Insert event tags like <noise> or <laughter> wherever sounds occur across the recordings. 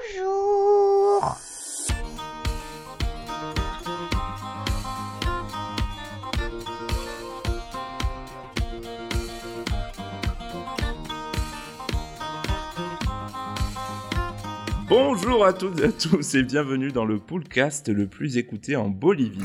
Bonjour Bonjour à toutes et à tous et bienvenue dans le Poolcast le plus écouté en Bolivie.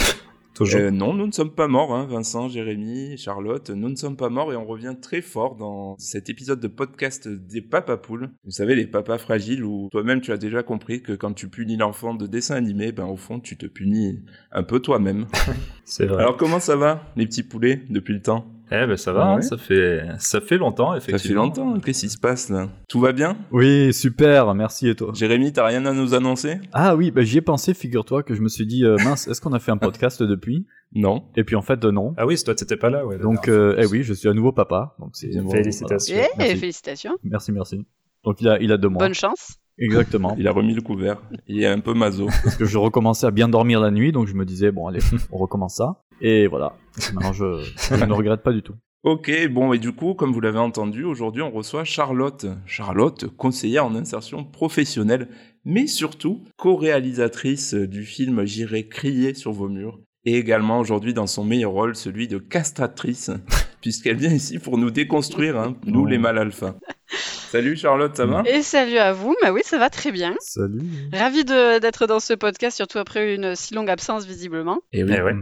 Toujours. Euh, non, nous ne sommes pas morts, hein, Vincent, Jérémy, Charlotte. Nous ne sommes pas morts et on revient très fort dans cet épisode de podcast des Papa Poules. Vous savez, les papas fragiles où toi-même tu as déjà compris que quand tu punis l'enfant de dessin animé, ben au fond tu te punis un peu toi-même. <laughs> C'est vrai. Alors comment ça va, les petits poulets, depuis le temps? Eh ben ça va, hein, Ouais. ça fait ça fait longtemps Ça fait effectivement. longtemps, qu'est-ce qui se passe là? Tout va bien? Oui, super, merci et toi? Jérémy, t'as rien à nous annoncer? Ah oui, bah, j'y ai pensé, figure-toi, que je me suis dit, euh, mince, est-ce qu'on a fait un podcast <laughs> depuis? Non. Et puis en fait, euh, non. Ah oui, c'est toi t'étais pas là, ouais. Donc, euh, eh oui, je suis un nouveau papa. Donc c'est Félicitations. Eh, Merci. félicitations. voilà. Merci, merci. Donc il a, il a deux mois. Bonne chance. Exactement. Il a remis le couvert. Il est un peu maso. Parce que je recommençais à bien dormir la nuit, donc je me disais, bon allez, <laughs> on recommence ça. Et voilà. <laughs> Maintenant, je, je ne regrette pas du tout. Ok, bon, et du coup, comme vous l'avez entendu, aujourd'hui, on reçoit Charlotte. Charlotte, conseillère en insertion professionnelle, mais surtout co-réalisatrice du film J'irai crier sur vos murs. Et également, aujourd'hui, dans son meilleur rôle, celui de castratrice, <laughs> puisqu'elle vient ici pour nous déconstruire, hein, nous Non. les mâles alpha. Salut Charlotte, ça va? Et salut à vous. Bah oui, ça va très bien. Salut. Ravi d'être dans ce podcast, surtout après une si longue absence visiblement. Et, Eh ouais.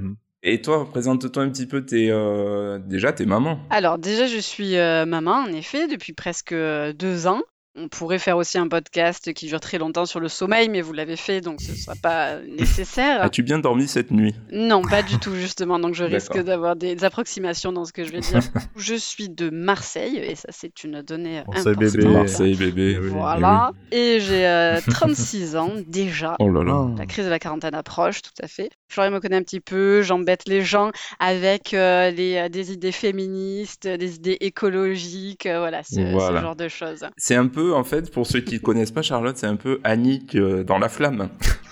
Et toi, présente-toi un petit peu tes... euh, Déjà, tes mamans. Alors déjà, je suis euh, maman en effet depuis presque euh, deux ans. On pourrait faire aussi un podcast qui dure très longtemps sur le sommeil, mais vous l'avez fait, donc ce ne sera pas <laughs> nécessaire. As-tu bien dormi cette nuit? Non, pas du tout, justement. Donc, je <laughs> risque d'avoir des approximations dans ce que je vais dire. <laughs> je suis de Marseille, et ça, c'est une donnée Marseille importante. bébé. Marseille, bébé. Eh oui. Voilà. Et j'ai euh, 36 ans déjà. Oh là là. La crise de la quarantaine approche, tout à fait. Florian me connaît un petit peu, j'embête les gens avec euh, les, euh, des idées féministes, des idées écologiques, euh, voilà, ce, ce genre de choses. C'est un peu, en fait, pour ceux qui ne connaissent pas Charlotte, c'est un peu Annick dans La Flamme.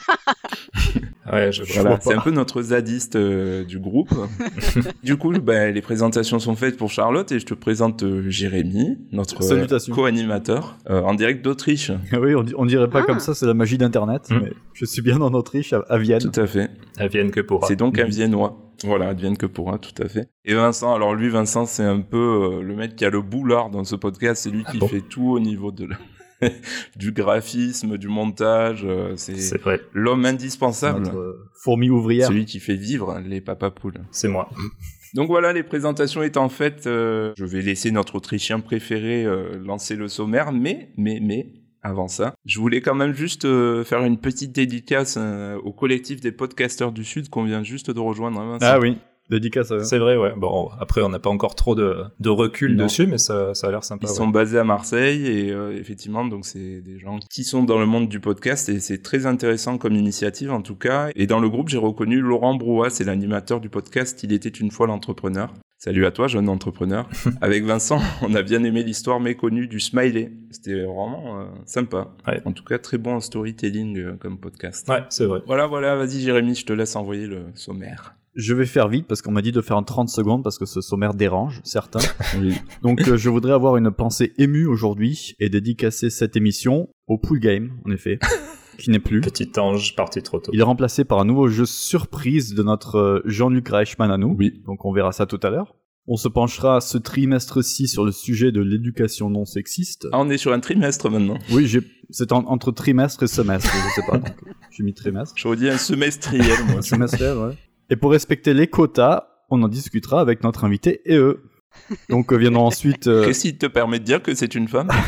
<laughs> Ouais, je Voilà, vois c'est un peu notre zadiste euh, du groupe. <laughs> du coup, ben, les présentations sont faites pour Charlotte et je te présente euh, Jérémy, notre euh, co-animateur, euh, en direct d'Autriche. <laughs> oui, on, di- on dirait pas Ah. comme ça, c'est la magie d'Internet. Mais je suis bien en Autriche, à, à Vienne. Tout à fait. À Vienne que pour. C'est donc un Viennois. Voilà, advienne que pourra, tout à fait. Et Vincent, alors lui, Vincent, c'est un peu euh, le mec qui a le boulard dans ce podcast. C'est lui qui bon fait tout au niveau de la- <laughs> du graphisme, du montage. euh, c'est l'homme indispensable. Notre euh, fourmi ouvrière. Celui qui fait vivre les papapoules. c'est moi. Donc voilà, les présentations étant faites, euh, je vais laisser notre Autrichien préféré euh, lancer le sommaire, mais, mais, mais, avant ça, je voulais quand même juste euh, faire une petite dédicace euh, au collectif des podcasteurs du Sud qu'on vient juste de rejoindre. hein. Ah oui, dédicace à eux. C'est vrai, ouais. Bon, après on n'a pas encore trop de, de recul Non. dessus, mais ça, ça a l'air sympa. Ils ouais. sont basés à Marseille et euh, effectivement, donc c'est des gens qui sont dans le monde du podcast et c'est très intéressant comme initiative en tout cas. Et dans le groupe, j'ai reconnu Laurent Brouat, c'est l'animateur du podcast Il était une fois l'entrepreneur. Salut à toi, jeune entrepreneur. <laughs> Avec Vincent, on a bien aimé l'histoire méconnue du smiley. C'était vraiment euh, sympa. Ouais. En tout cas, très bon en storytelling euh, comme podcast. Ouais, c'est vrai. Voilà, voilà, vas-y Jérémy, je te laisse envoyer le sommaire. Je vais faire vite parce qu'on m'a dit de faire en 30 secondes parce que ce sommaire dérange certains. <laughs> Donc euh, je voudrais avoir une pensée émue aujourd'hui et dédicacer cette émission au pool game, en effet, <laughs> qui n'est plus. Petit ange parti trop tôt. Il est remplacé par un nouveau jeu surprise de notre euh, Jean-Luc Reichmann à nous. Oui. Donc on verra ça tout à l'heure. On se penchera ce trimestre-ci sur le sujet de l'éducation non sexiste. Ah, on est sur un trimestre maintenant. Oui, j'ai... c'est en- entre trimestre et semestre, je sais pas. <laughs> donc, j'ai mis trimestre. Je redis un semestriel, moi. Semestriel, ouais. Et pour respecter les quotas, on en discutera avec notre invité et eux. Donc euh, viendront ensuite. euh, Qu'est-ce qui te permet de dire que c'est une femme? <laughs>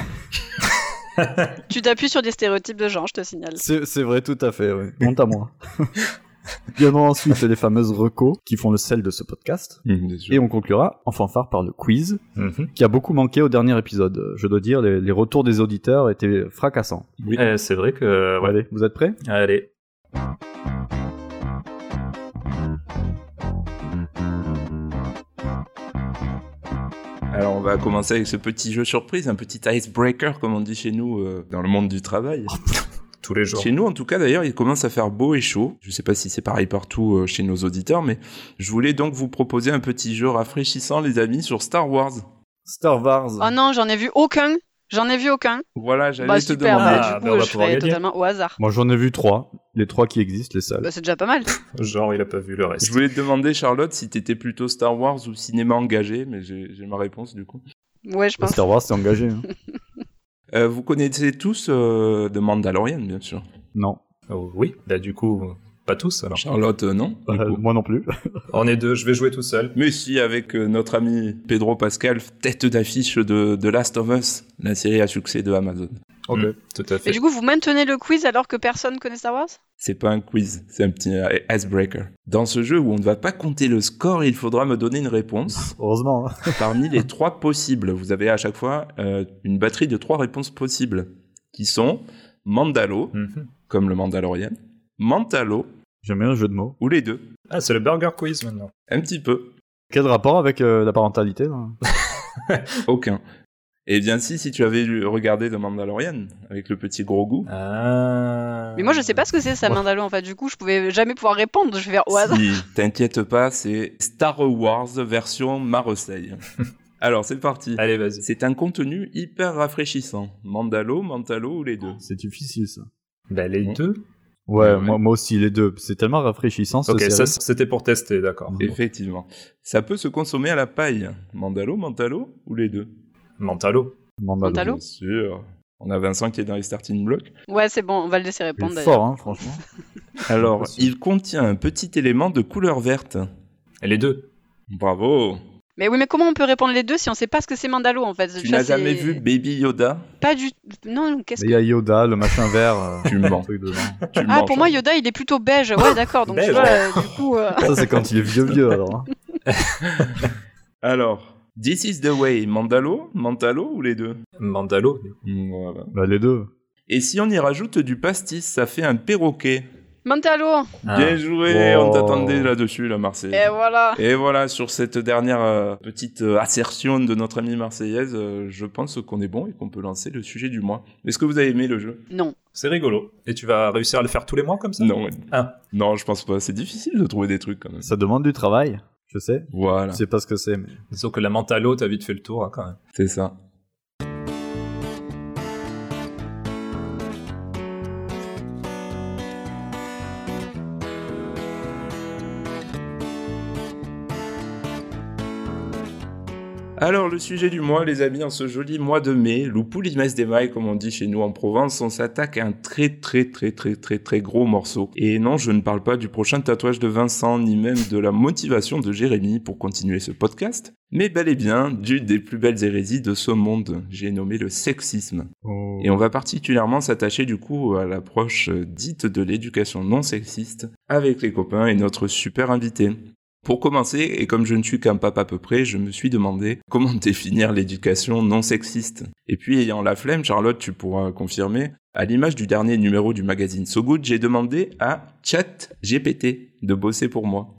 Tu t'appuies sur des stéréotypes de genre, je te signale. C'est c'est vrai, tout à fait, ouais. Honte à moi. <laughs> Viendront ensuite les fameuses recos qui font le sel de ce podcast. Et on conclura en fanfare par le quiz, Mhm. qui a beaucoup manqué au dernier épisode. Je dois dire, les, les retours des auditeurs étaient fracassants. Oui. Eh, c'est vrai que. Ouais. Allez, vous êtes prêts? Allez. Alors on va commencer avec ce petit jeu surprise, un petit icebreaker comme on dit chez nous euh, dans le monde du travail. Tous les jours. Chez nous en tout cas d'ailleurs il commence à faire beau et chaud. Je sais pas si c'est pareil partout euh, chez nos auditeurs mais je voulais donc vous proposer un petit jeu rafraîchissant les amis sur Star Wars. Star Wars. Oh non, j'en ai vu aucun. J'en ai vu aucun. Voilà, j'allais Bah te super, demander. bah, Ah, bah, on va je totalement au hasard. Moi j'en ai vu trois, les trois qui existent, les seuls. Bah, c'est déjà pas mal. <laughs> Genre, il a pas vu le reste. Je voulais te demander, Charlotte, si t'étais plutôt Star Wars ou cinéma engagé, mais j'ai j'ai ma réponse du coup. Ouais, je pense. Star Wars, c'est engagé. hein. <laughs> Euh, vous connaissez tous euh, The Mandalorian, bien sûr. Non, Oh, oui, bah du coup, pas tous alors. Charlotte, euh, non Euh, moi non plus. <laughs> On est deux, je vais jouer tout seul. Mais si, avec euh, notre ami Pedro Pascal, tête d'affiche de The Last of Us, la série à succès de Amazon. Ok, Mm. tout à Et fait. du coup, vous maintenez le quiz alors que personne connaît Star Wars? C'est pas un quiz, c'est un petit icebreaker. Dans ce jeu où on ne va pas compter le score, il faudra me donner une réponse <laughs> Heureusement. hein. <laughs> parmi les trois possibles. Vous avez à chaque fois euh, une batterie de trois réponses possibles, qui sont Mandalo, Mhm. comme le Mandalorian, Mantalo, J'aime bien le jeu de mots. ou les deux. Ah, c'est le burger quiz maintenant. Un petit peu. Quel rapport avec euh, la parentalité là? <laughs> Aucun. Eh bien si, si tu avais regardé The Mandalorian, avec le petit gros goût. Ah. Mais moi, je sais pas ce que c'est, ça. Mandalo, en fait. Du coup, je pouvais jamais pouvoir répondre. Je vais faire au hasard. Si, t'inquiète pas, c'est Star Wars version Marseille. <laughs> Alors c'est parti. Allez, vas-y. C'est un contenu hyper rafraîchissant. Mandalo, Mantalo ou les deux? C'est difficile ça. Bah, les Bon. deux. Ouais, Ouais. moi, moi aussi, les deux. C'est tellement rafraîchissant. Ok, ça c'était pour tester, d'accord. Mhm. Effectivement. Ça peut se consommer à la paille. Mandalo, Mantalo ou les deux? Mentalo. Mandalo. Mandalo. Bien sûr. On a Vincent qui est dans les starting blocks. Ouais, c'est bon, on va le laisser Il répondre est d'ailleurs. fort, hein, franchement. <laughs> Alors, il contient un petit élément de couleur verte. Et les deux. Bravo. Mais oui, mais comment on peut répondre les deux si on sait pas ce que c'est Mandalo en fait? Tu n'as jamais vu Baby Yoda? Pas du. Non, qu'est-ce Il que. y a Yoda, le machin vert. euh, Tu mens. truc dedans. Tu Ah, mens, pour moi. Yoda, il est plutôt beige. Ouais, <laughs> d'accord. Donc, tu Beige. vois, euh, du coup. euh, Ça, c'est quand il est vieux, vieux alors. hein. <laughs> Alors, This is the way. Mandalo, Mantalo ou les deux? Mandalo. Voilà. Bah, les deux. Et si on y rajoute du pastis, ça fait un perroquet. Mandalo Ah. Bien joué, on t'attendait là-dessus, la Marseillaise. Et voilà Et voilà, sur cette dernière euh, petite euh, assertion de notre amie marseillaise, euh, je pense qu'on est bon et qu'on peut lancer le sujet du mois. Est-ce que vous avez aimé le jeu? Non. C'est rigolo. Et tu vas réussir à le faire tous les mois comme ça? Non. Ah. Non, je pense pas. C'est difficile de trouver des trucs quand même. Ça demande du travail, je sais. Voilà, Je sais pas ce que c'est, mais. Disons que la Mentalo, t'as vite fait le tour hein, quand même. c'est ça. Alors, le sujet du mois, les amis, en ce joli mois de mai, l'Upulimes des mailles, comme on dit chez nous en Provence, on s'attaque à un très très très très très très gros morceau. Et non, je ne parle pas du prochain tatouage de Vincent, ni même de la motivation de Jérémy pour continuer ce podcast, mais bel et bien d'une des plus belles hérésies de ce monde, j'ai nommé le sexisme. Et on va particulièrement s'attacher du coup à l'approche dite de l'éducation non sexiste avec les copains et notre super invité. Pour commencer, et comme je ne suis qu'un pape à peu près, je me suis demandé comment <laughs> définir l'éducation non sexiste. Et puis ayant la flemme, Charlotte, tu pourras confirmer, à l'image du dernier numéro du magazine So Good, j'ai demandé à ChatGPT de bosser pour moi.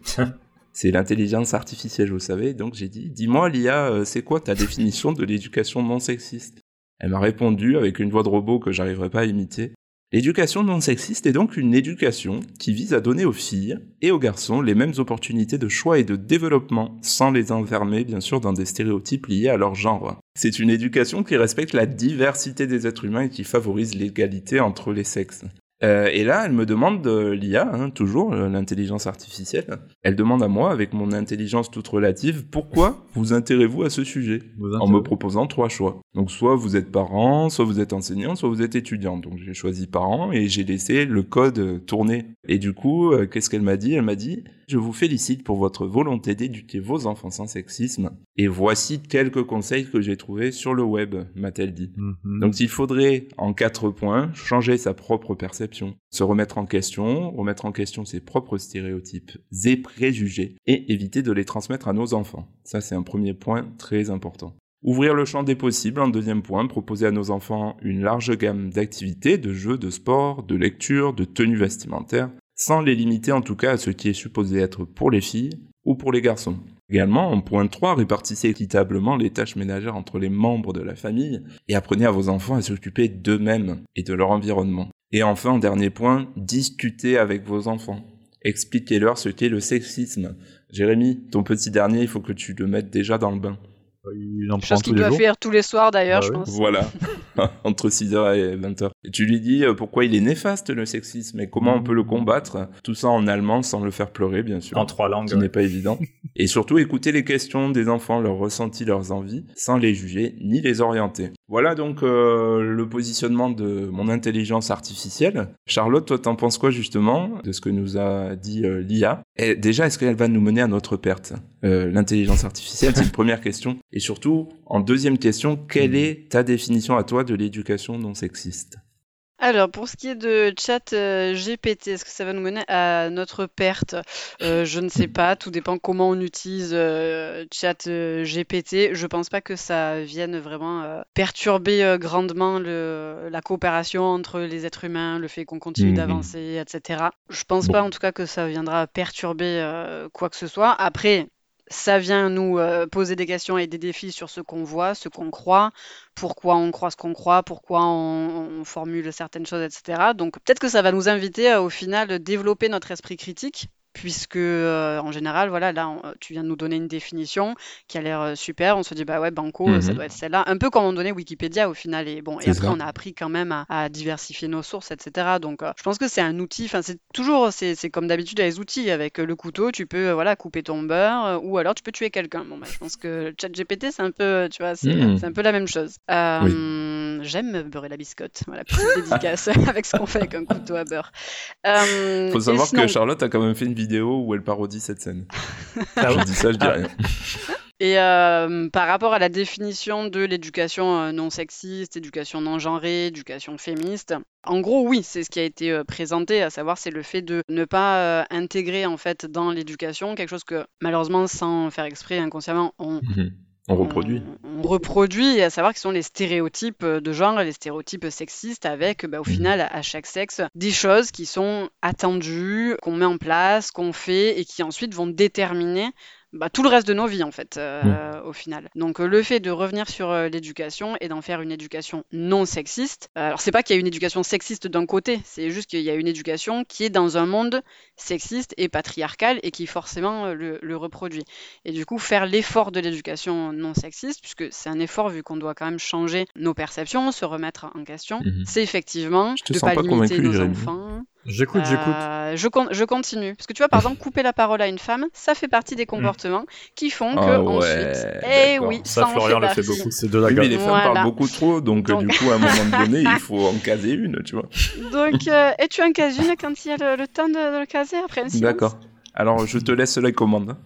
C'est l'intelligence artificielle, vous savez, donc j'ai dit, dis-moi l'IA, euh, c'est quoi ta définition de l'éducation non sexiste? Elle m'a répondu avec une voix de robot que j'arriverai pas à imiter. L'éducation non sexiste est donc une éducation qui vise à donner aux filles et aux garçons les mêmes opportunités de choix et de développement, sans les enfermer bien sûr dans des stéréotypes liés à leur genre. C'est une éducation qui respecte la diversité des êtres humains et qui favorise l'égalité entre les sexes. Euh, et là, elle me demande, euh, l'IA, hein, toujours, euh, l'intelligence artificielle, elle demande à moi, avec mon intelligence toute relative, pourquoi vous intéressez-vous à ce sujet en me proposant trois choix. Donc soit vous êtes parent, soit vous êtes enseignant, soit vous êtes étudiant. Donc j'ai choisi parent et j'ai laissé le code tourner. Et du coup, euh, qu'est-ce qu'elle m'a dit? Elle m'a dit "Je vous félicite pour votre volonté d'éduquer vos enfants sans sexisme et voici quelques conseils que j'ai trouvés sur le web", m'a-t-elle dit. Mhm. Donc il faudrait, en quatre points, changer sa propre perception, se remettre en question, remettre en question ses propres stéréotypes et préjugés, et éviter de les transmettre à nos enfants. Ça c'est un premier point très important. Ouvrir le champ des possibles, en deuxième point, proposer à nos enfants une large gamme d'activités, de jeux, de sports, de lectures, de tenues vestimentaires, sans les limiter en tout cas à ce qui est supposé être pour les filles ou pour les garçons. Également, en point 3, répartissez équitablement les tâches ménagères entre les membres de la famille et apprenez à vos enfants à s'occuper d'eux-mêmes et de leur environnement. Et enfin, en dernier point, discutez avec vos enfants. Expliquez-leur ce qu'est le sexisme. Jérémy, ton petit dernier, il faut que tu le mettes déjà dans le bain. Il en prend Chose qu'il doit jours. faire tous les soirs d'ailleurs, Bah je oui. pense. Voilà, <laughs> entre 6h et 20h. Et tu lui dis euh, pourquoi il est néfaste le sexisme et comment on peut le combattre, tout ça en allemand sans le faire pleurer bien sûr. En trois langues. Ce n'est pas évident. <laughs> Et surtout écouter les questions des enfants, leurs ressentis, leurs envies, sans les juger ni les orienter. Voilà donc euh, le positionnement de mon intelligence artificielle. Charlotte, toi t'en penses quoi justement de ce que nous a dit euh, l'IA? Et déjà, est-ce qu'elle va nous mener à notre perte Euh, L'intelligence artificielle, c'est une <laughs> première question. Et surtout, en deuxième question, quelle est ta définition à toi de l'éducation non sexiste? Alors, pour ce qui est de chat euh, GPT, est-ce que ça va nous mener à notre perte? Euh, Je ne sais pas, tout dépend comment on utilise euh, chat euh, GPT. Je pense pas que ça vienne vraiment euh, perturber euh, grandement le, la coopération entre les êtres humains, le fait qu'on continue Mhm. d'avancer, etc. Je pense Bon. pas en tout cas que ça viendra perturber euh, quoi que ce soit. Après, ça vient nous euh, poser des questions et des défis sur ce qu'on voit, ce qu'on croit, pourquoi on croit ce qu'on croit, pourquoi on, formule certaines choses, etc. Donc peut-être que ça va nous inviter à, au final, développer notre esprit critique, puisque euh, en général, voilà, là, on- tu viens de nous donner une définition qui a l'air euh, super. On se dit, bah ouais, Banco, euh, ça Mhm. doit être celle-là. Un peu comme on donnait Wikipédia au final. Et bon, et après, ça. on a appris quand même à, à diversifier nos sources, etc. Donc euh, je pense que c'est un outil. Enfin, c'est toujours, c'est comme d'habitude les outils. Avec euh, le couteau, tu peux, euh, voilà, couper ton beurre, euh, ou alors tu peux tuer quelqu'un. Bon, bah, je pense que ChatGPT, c'est un peu, tu vois, c'est c'est un peu la même chose. Euh, J'aime beurrer la biscotte. Voilà, petite <laughs> dédicace <laughs> avec ce qu'on fait avec un couteau à beurre. Euh, Faut savoir sinon- que Charlotte a quand même fait une vidéo où elle parodie cette scène. <laughs> Ah je dis ça, je dis rien. Et euh, par rapport à la définition de l'éducation euh, non sexiste, éducation non genrée, éducation féministe, en gros, oui, c'est ce qui a été euh, présenté, à savoir c'est le fait de ne pas intégrer en fait dans l'éducation quelque chose que malheureusement, sans faire exprès, inconsciemment, on, On reproduit. on, on reproduit, et à savoir que ce sont les stéréotypes de genre et les stéréotypes sexistes avec, bah, au Mhm. final, à chaque sexe, des choses qui sont attendues, qu'on met en place, qu'on fait, et qui ensuite vont déterminer bah, tout le reste de nos vies, en fait, euh, au final. Donc, euh, le fait de revenir sur euh, l'éducation et d'en faire une éducation non sexiste, euh, alors c'est pas qu'il y a une éducation sexiste d'un côté, c'est juste qu'il y a une éducation qui est dans un monde sexiste et patriarcal et qui forcément le, le reproduit. Et du coup, faire l'effort de l'éducation non sexiste, puisque c'est un effort vu qu'on doit quand même changer nos perceptions, se remettre en question, Mhm. c'est effectivement de pas pas limiter nos enfants. J'écoute, j'écoute. Euh, je, con- je continue. Parce que tu vois, par exemple, couper la parole à une femme, ça fait partie des comportements qui font que Ah ensuite, ouais, eh oui, Ça, en Florian le fait beaucoup. C'est de la Oui, mais les femmes Voilà. parlent beaucoup trop, donc, Donc- du coup, à un moment donné, il faut en caser une, tu vois. Donc, euh, et tu en cases une quand il y a le, le temps de, de le caser après un D'accord. Alors, je te laisse la commande.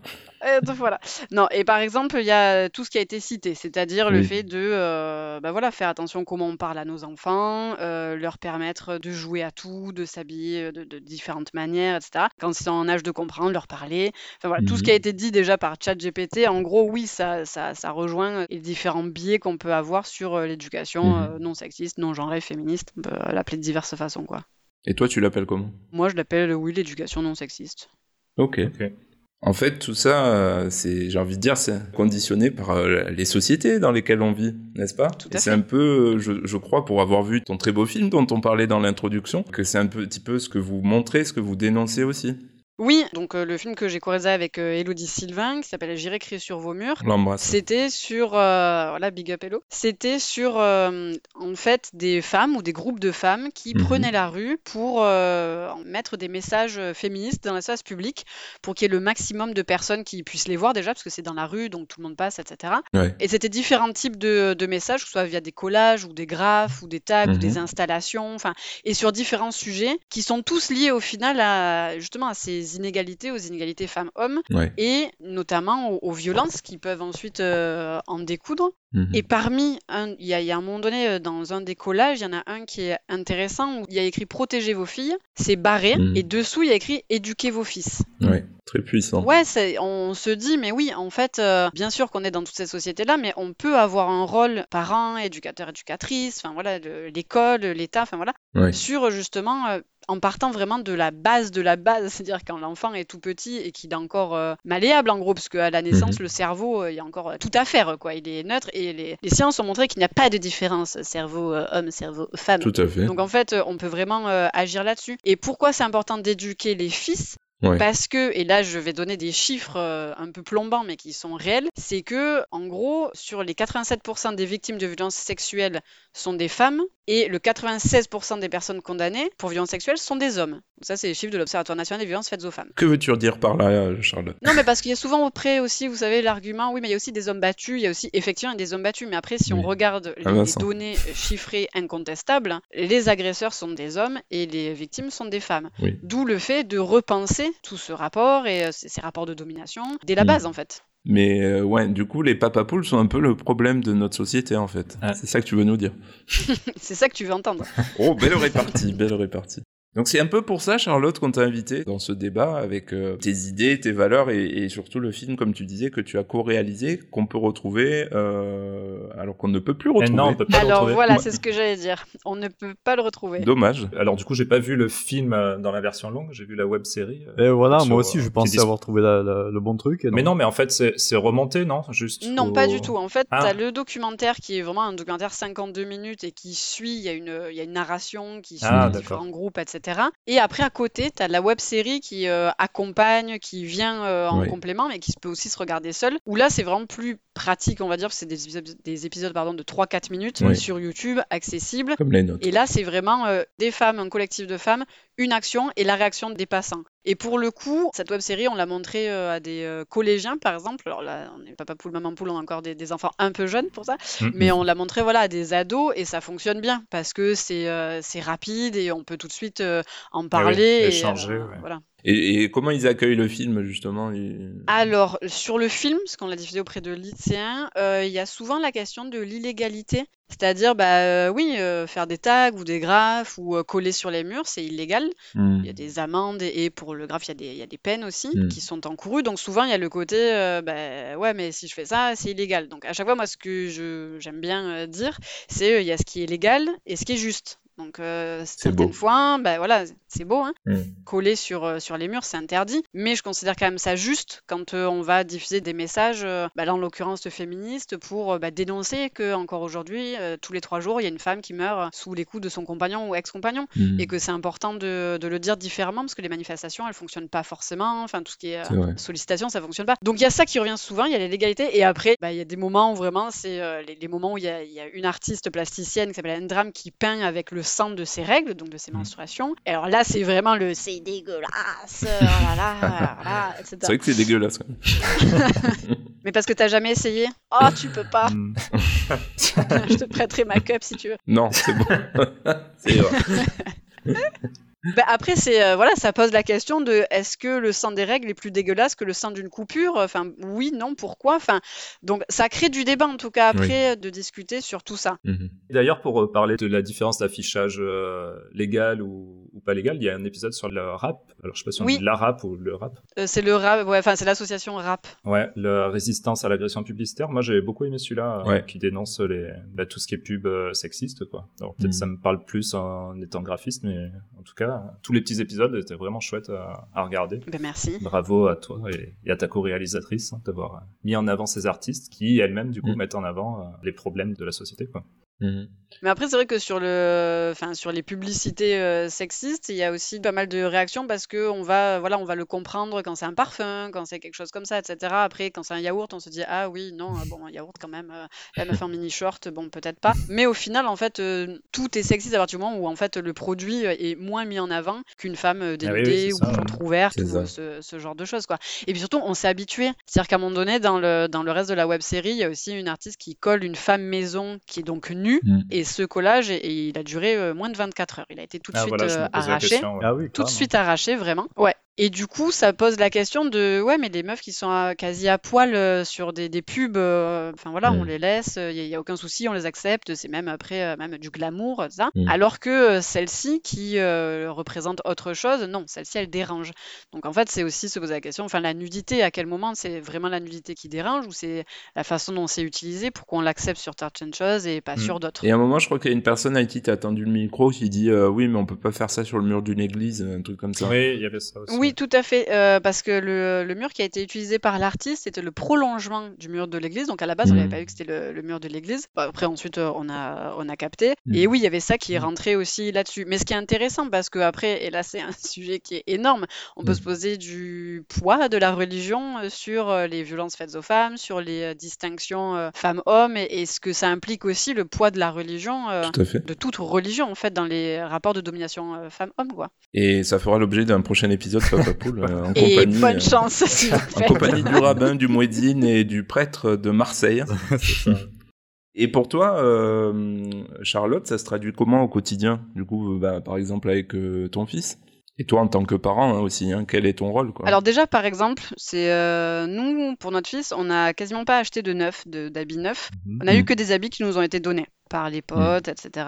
Euh, donc voilà. Non, et par exemple, il y a tout ce qui a été cité, c'est-à-dire le Oui. fait de euh, bah voilà, faire attention comment on parle à nos enfants, euh, leur permettre de jouer à tout, de s'habiller de, de différentes manières, etc. Quand ils sont en âge de comprendre, leur parler. Enfin voilà, tout ce qui a Mhm. été dit déjà par ChatGPT, en gros, oui, ça, ça, ça rejoint les différents biais qu'on peut avoir sur euh, l'éducation Mhm. euh, non sexiste, non genrée, féministe. On peut euh, l'appeler de diverses façons, quoi. Et toi, tu l'appelles comment? Moi, je l'appelle, oui, l'éducation non sexiste. Ok. Ok. En fait, tout ça, euh, c'est, j'ai envie de dire, c'est conditionné par euh, les sociétés dans lesquelles on vit, n'est-ce pas? Tout Et c'est un peu, euh, je, je crois, pour avoir vu ton très beau film dont on parlait dans l'introduction, que c'est un petit peu ce que vous montrez, ce que vous dénoncez aussi. Oui, donc euh, le film que j'ai co-réalisé avec euh, Elodie Sylvain, qui s'appelle J'irai crier sur vos murs. C'était sur, euh, voilà, big up hello. C'était sur, euh, en fait, des femmes ou des groupes de femmes qui Mhm. prenaient la rue pour euh, mettre des messages féministes dans l'espace public pour qu'il y ait le maximum de personnes qui puissent les voir déjà, parce que c'est dans la rue, donc tout le monde passe, etc. Ouais. Et c'était différents types de, de messages, que ce soit via des collages ou des graphes ou des tags ou Mhm. des installations, enfin, et sur différents sujets qui sont tous liés au final à justement à ces inégalités, aux inégalités femmes-hommes Ouais. et notamment aux, aux violences qui peuvent ensuite euh, en découdre. Mhm. Et parmi, il y, a, il y a un moment donné, euh, dans un des collages, il y en a un qui est intéressant où il y a écrit Protégez vos filles, c'est barré, Mhm. et dessous il y a écrit Éduquez vos fils. Ouais. Très puissant. Ouais, on se dit, mais oui, en fait, euh, bien sûr qu'on est dans toutes ces sociétés-là, mais on peut avoir un rôle parent, éducateur, éducatrice, enfin voilà, le- l'école, l'État, enfin voilà, Ouais. sur justement, euh, en partant vraiment de la base de la base, <laughs> c'est-à-dire quand l'enfant est tout petit et qu'il est encore euh, malléable en gros, parce qu'à la naissance, Mhm. le cerveau, euh, il y a encore euh, tout à faire, quoi, il est neutre, et les, les sciences ont montré qu'il n'y a pas de différence cerveau euh, homme, cerveau femme. Tout à fait. Donc en fait, on peut vraiment agir là-dessus. Et pourquoi c'est important d'éduquer les fils? Parce que, et là je vais donner des chiffres un peu plombants mais qui sont réels, c'est que en gros sur les 87% des victimes de violences sexuelles sont des femmes et le 96% des personnes condamnées pour violences sexuelles sont des hommes. ça c'est les chiffres de l'Observatoire national des violences faites aux femmes. Que veux-tu dire par là Charlotte? Non mais parce qu'il y a souvent auprès aussi, vous savez, l'argument, oui mais il y a aussi des hommes battus, il y a aussi effectivement des hommes battus, mais après si on regarde les, les données chiffrées incontestables, les agresseurs sont des hommes et les victimes sont des femmes. D'où le fait de repenser tout ce rapport et euh, ces rapports de domination dès la mm. base en fait. Mais euh, ouais, du coup, les papapoules sont un peu le problème de notre société en fait. C'est ça que tu veux nous dire. <laughs> c'est ça que tu veux entendre. oh, belle répartie, belle répartie. Donc c'est un peu pour ça, Charlotte, qu'on t'a invité dans ce débat avec euh, tes idées, tes valeurs et, surtout le film, comme tu disais, que tu as co-réalisé, qu'on peut retrouver, euh, alors qu'on ne peut plus retrouver. non, on peut pas alors le retrouver. voilà, c'est ce que j'allais dire. On ne peut pas le retrouver. Dommage. Alors du coup, j'ai pas vu le film euh, dans la version longue, j'ai vu la web série. et voilà, moi aussi, je pensais avoir trouvé le bon truc. Mais non, mais en fait, c'est remonté, non? Juste. Non, pas du tout. En fait, ah. t'as le documentaire qui est vraiment un documentaire 52 minutes et qui suit. Il y a une, il y a une narration qui suit ah, différents groupes, etc. Et après à côté, tu as la web série qui euh, accompagne, qui vient euh, en complément, mais qui peut aussi se regarder seul. Où là, c'est vraiment plus pratique, on va dire, c'est des épisodes, des épisodes pardon, de 3-4 minutes sur YouTube, accessibles. Comme les notes. Et là, c'est vraiment euh, des femmes, un collectif de femmes, une action et la réaction des passants. Et pour le coup, cette web série, on l'a montré à des collégiens, par exemple. Alors là, on n'est pas poule, maman poule, on a encore des, enfants un peu jeunes pour ça. Mm-hmm. Mais on l'a montré voilà, à des ados et ça fonctionne bien parce que c'est rapide et on peut tout de suite en parler échanger. Voilà. Et, comment ils accueillent le film justement Alors sur le film, parce qu'on l'a diffusé auprès de lycéens, euh, il y a souvent la question de l'illégalité. C'est-à-dire, bah euh, oui, euh, faire des tags ou des graphes ou coller sur les murs, c'est illégal. Hmm. Il y a des amendes et, pour le graphe, il y, a des, peines aussi hmm. qui sont encourues. Donc souvent, il y a le côté, bah, ouais, mais si je fais ça, c'est illégal. Donc à chaque fois, moi, ce que j'aime bien dire, c'est il y a ce qui est légal et ce qui est juste. Donc euh, certaines fois, ben voilà, c'est beau, hein mm. coller sur, euh, sur les murs, c'est interdit. Mais je considère quand même ça juste quand euh, on va diffuser des messages, bah, là en l'occurrence féministes, pour bah, dénoncer que encore aujourd'hui, tous les trois jours, il y a une femme qui meurt sous les coups de son compagnon ou ex-compagnon, mm. et que c'est important de, de, le dire différemment parce que les manifestations, elles fonctionnent pas forcément. Enfin, tout ce qui est, sollicitation, ça fonctionne pas. Donc il y a ça qui revient souvent, il y a les légalités, et après, bah, il y a des moments où vraiment, c'est les, moments où il y, a, y, a, une artiste plasticienne qui s'appelle Endram qui peint avec le sang de ses règles, donc de ses mm. menstruations. Et alors là, c'est vraiment le c'est dégueulasse, oh là là, <laughs> C'est vrai que c'est dégueulasse. <laughs> Mais parce que t'as jamais essayé? Oh, tu peux pas. Mm. <laughs> Je te prêterai ma cup si tu veux. Non, c'est bon. c'est bah, après, c'est euh, voilà, ça pose la question de est-ce que le sang des règles est plus dégueulasse que le sang d'une coupure? Enfin, oui, non, pourquoi? Enfin, donc ça crée du débat en tout cas après de discuter sur tout ça. Mhm. D'ailleurs, pour euh, parler de la différence d'affichage euh, légal ou, pas légal, il y a un épisode sur le rap. Alors, je sais pas si on dit la rap ou le rap. c'est le rap, ouais, enfin, c'est l'association rap. Ouais, la résistance à l'agression publicitaire. Moi, j'ai beaucoup aimé celui-là qui dénonce les, bah, tout ce qui est pub sexiste, quoi. Alors, peut-être mhm. ça me parle plus en étant graphiste, mais en tout cas tous les petits épisodes étaient vraiment chouettes à, regarder. Ben merci. Bravo à toi et, à ta co-réalisatrice hein, d'avoir mis en avant ces artistes qui elles-mêmes du coup mm. mettent en avant euh, les problèmes de la société. Quoi. Mhm. Mais après, c'est vrai que sur, le, enfin, sur les publicités euh, sexistes, il y a aussi pas mal de réactions parce que on va, voilà, on va le comprendre quand c'est un parfum, quand c'est quelque chose comme ça, etc. Après, quand c'est un yaourt, on se dit ah oui, non, euh, bon, un yaourt quand même, euh, la meuf en mini short, bon, peut-être pas. Mais au final, en fait, tout est sexiste à partir du moment où en fait le produit est moins mis en avant qu'une femme dénudée ah ou contre ouverte ou ce, ce, genre de choses, quoi. Et puis surtout, on s'est habitué. C'est-à-dire qu'à un moment donné, dans le, dans le reste de la web série, il y a aussi une artiste qui colle une femme maison qui est donc nue Mm. Et ce collage, et, il a duré euh, moins de 24 heures. Il a été tout de ah, suite euh, arraché. Ah tout de suite arraché, vraiment. Ouais. Et du coup, ça pose la question de ouais, mais des meufs qui sont quasi à poil euh, sur des, des pubs, euh, enfin voilà, on mm. les laisse, il n'y a, aucun souci, on les accepte, c'est même après euh, même du glamour, ça. Mm. Alors que celle-ci qui représente autre chose, non, celle-ci elle dérange. Donc en fait, c'est aussi se poser la question, enfin la nudité, à quel moment c'est vraiment la nudité qui dérange ou c'est la façon dont c'est utilisé pour qu'on l'accepte sur certaines choses et pas mm. sur d'autres? Et à un moment, je crois qu'il y a une personne à qui tu as attendu le micro qui dit oui, mais on peut pas faire ça sur le mur d'une église, un truc comme ça. Oui, il y avait ça aussi. Oui, Oui, tout à fait, euh, parce que le, le, mur qui a été utilisé par l'artiste, c'était le prolongement du mur de l'église. Donc à la base, on n'avait mm. pas vu que c'était le, mur de l'église. Après, ensuite, euh, on a, on a capté. Mm. Et oui, il y avait ça qui est rentré aussi là-dessus. Mais ce qui est intéressant, parce que après, et là, c'est un <laughs> sujet qui est énorme, on peut se poser du poids de la religion sur les violences faites aux femmes, sur les distinctions femmes-hommes, et, et, ce que ça implique aussi le poids de la religion, de toute religion, en fait, dans les rapports de domination femmes-hommes. Et ça fera l'objet d'un prochain épisode Papa Poule euh, en et compagnie. bonne euh, chance, <laughs> En compagnie du rabbin, du muezzin et du prêtre de Marseille. <laughs> Et pour toi, euh, Charlotte, ça se traduit comment au quotidien? Du coup, bah, par exemple avec ton fils? Et toi, en tant que parent hein, aussi, hein, quel est ton rôle quoi? Alors déjà, par exemple, c'est nous, pour notre fils, on n'a quasiment pas acheté de neuf, d'habits neufs. Mhm. On a eu que des habits qui nous ont été donnés par les potes, mhm. etc.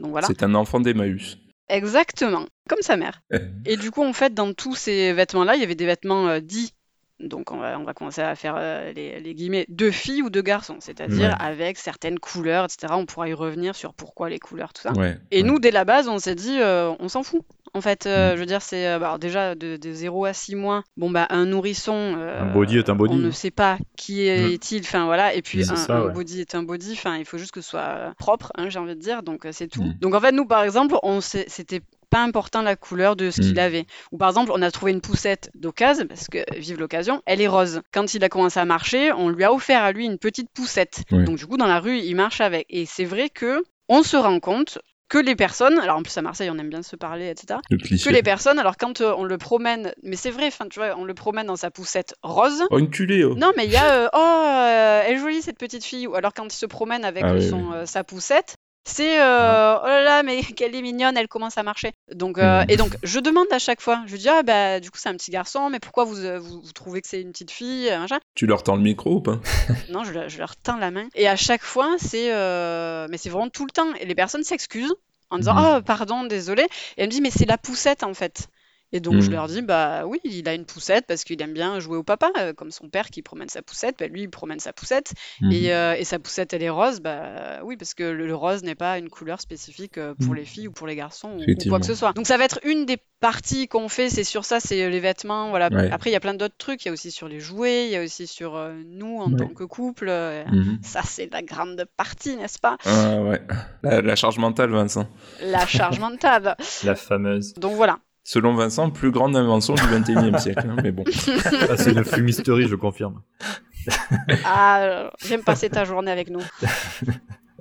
donc voilà. C'est un enfant d'Emmaüs. Exactement, comme sa mère. et du coup, en fait, dans tous ces vêtements-là, il y avait des vêtements euh, dits donc on va, on va, commencer à faire euh, les, guillemets de filles ou de garçons, c'est-à-dire avec certaines couleurs, etc. On pourra y revenir sur pourquoi les couleurs, tout ça. et nous, dès la base, on s'est dit, euh, on s'en fout. En fait, mm. je veux dire, c'est bah, déjà de, 0 à 6 mois. Bon, bah, un nourrisson. un body est un body. On ne sait pas qui mm. est-il. Enfin, voilà. Et puis, un, body est un body. Enfin, il faut juste que ce soit propre, hein, j'ai envie de dire. Donc, c'est tout. Mm. Donc, en fait, nous, par exemple, on c'était pas important la couleur de ce qu'il avait. Ou par exemple, on a trouvé une poussette d'occasion, parce que vive l'occasion, elle est rose. Quand il a commencé à marcher, on lui a offert à lui une petite poussette. Donc du coup, dans la rue, il marche avec. Et c'est vrai que on se rend compte que les personnes, alors en plus à Marseille on aime bien se parler, etc. Que les personnes, alors quand euh, on le promène, mais c'est vrai, enfin tu vois, on le promène dans sa poussette rose. Oh une culée. Oh. Non mais il y a, euh, oh euh, elle est jolie cette petite fille. Ou alors quand il se promène avec ah son, sa poussette, c'est euh, oh là là, mais <laughs> qu'elle est mignonne, elle commence à marcher. Donc euh, et donc je demande à chaque fois, je dis ah bah du coup c'est un petit garçon, mais pourquoi vous, euh, vous, trouvez que c'est une petite fille Tu leur tends le micro ou pas? <laughs> Non, je, je, leur tends la main. Et à chaque fois c'est mais c'est vraiment tout le temps. Et les personnes s'excusent en disant ah pardon désolé. Et elle me dit mais c'est la poussette en fait. Et donc je hmm. leur dis bah oui, il a une poussette parce qu'il aime bien jouer au papa, euh, comme son père qui promène sa poussette, bah, lui il promène sa poussette hmm. euh, et, sa poussette elle est rose, bah oui parce que le, rose n'est pas une couleur spécifique euh, pour hmm. les filles ou pour les garçons ou, quoi que ce soit. Donc ça va être une des parties qu'on fait, c'est sur ça, c'est les vêtements, voilà. Après il y a plein d'autres trucs, il y a aussi sur les jouets, il y a aussi sur nous en tant que couple. Ça c'est la grande partie, n'est-ce pas? Ah, ouais. la charge mentale, Vincent. La charge <laughs> mentale. la fameuse. Donc voilà. Selon Vincent, plus grande invention du 21e siècle. Hein, mais bon. <laughs> Ah, c'est une fumisterie, je confirme. <laughs> ah, j'aime passer ta journée avec nous. <laughs>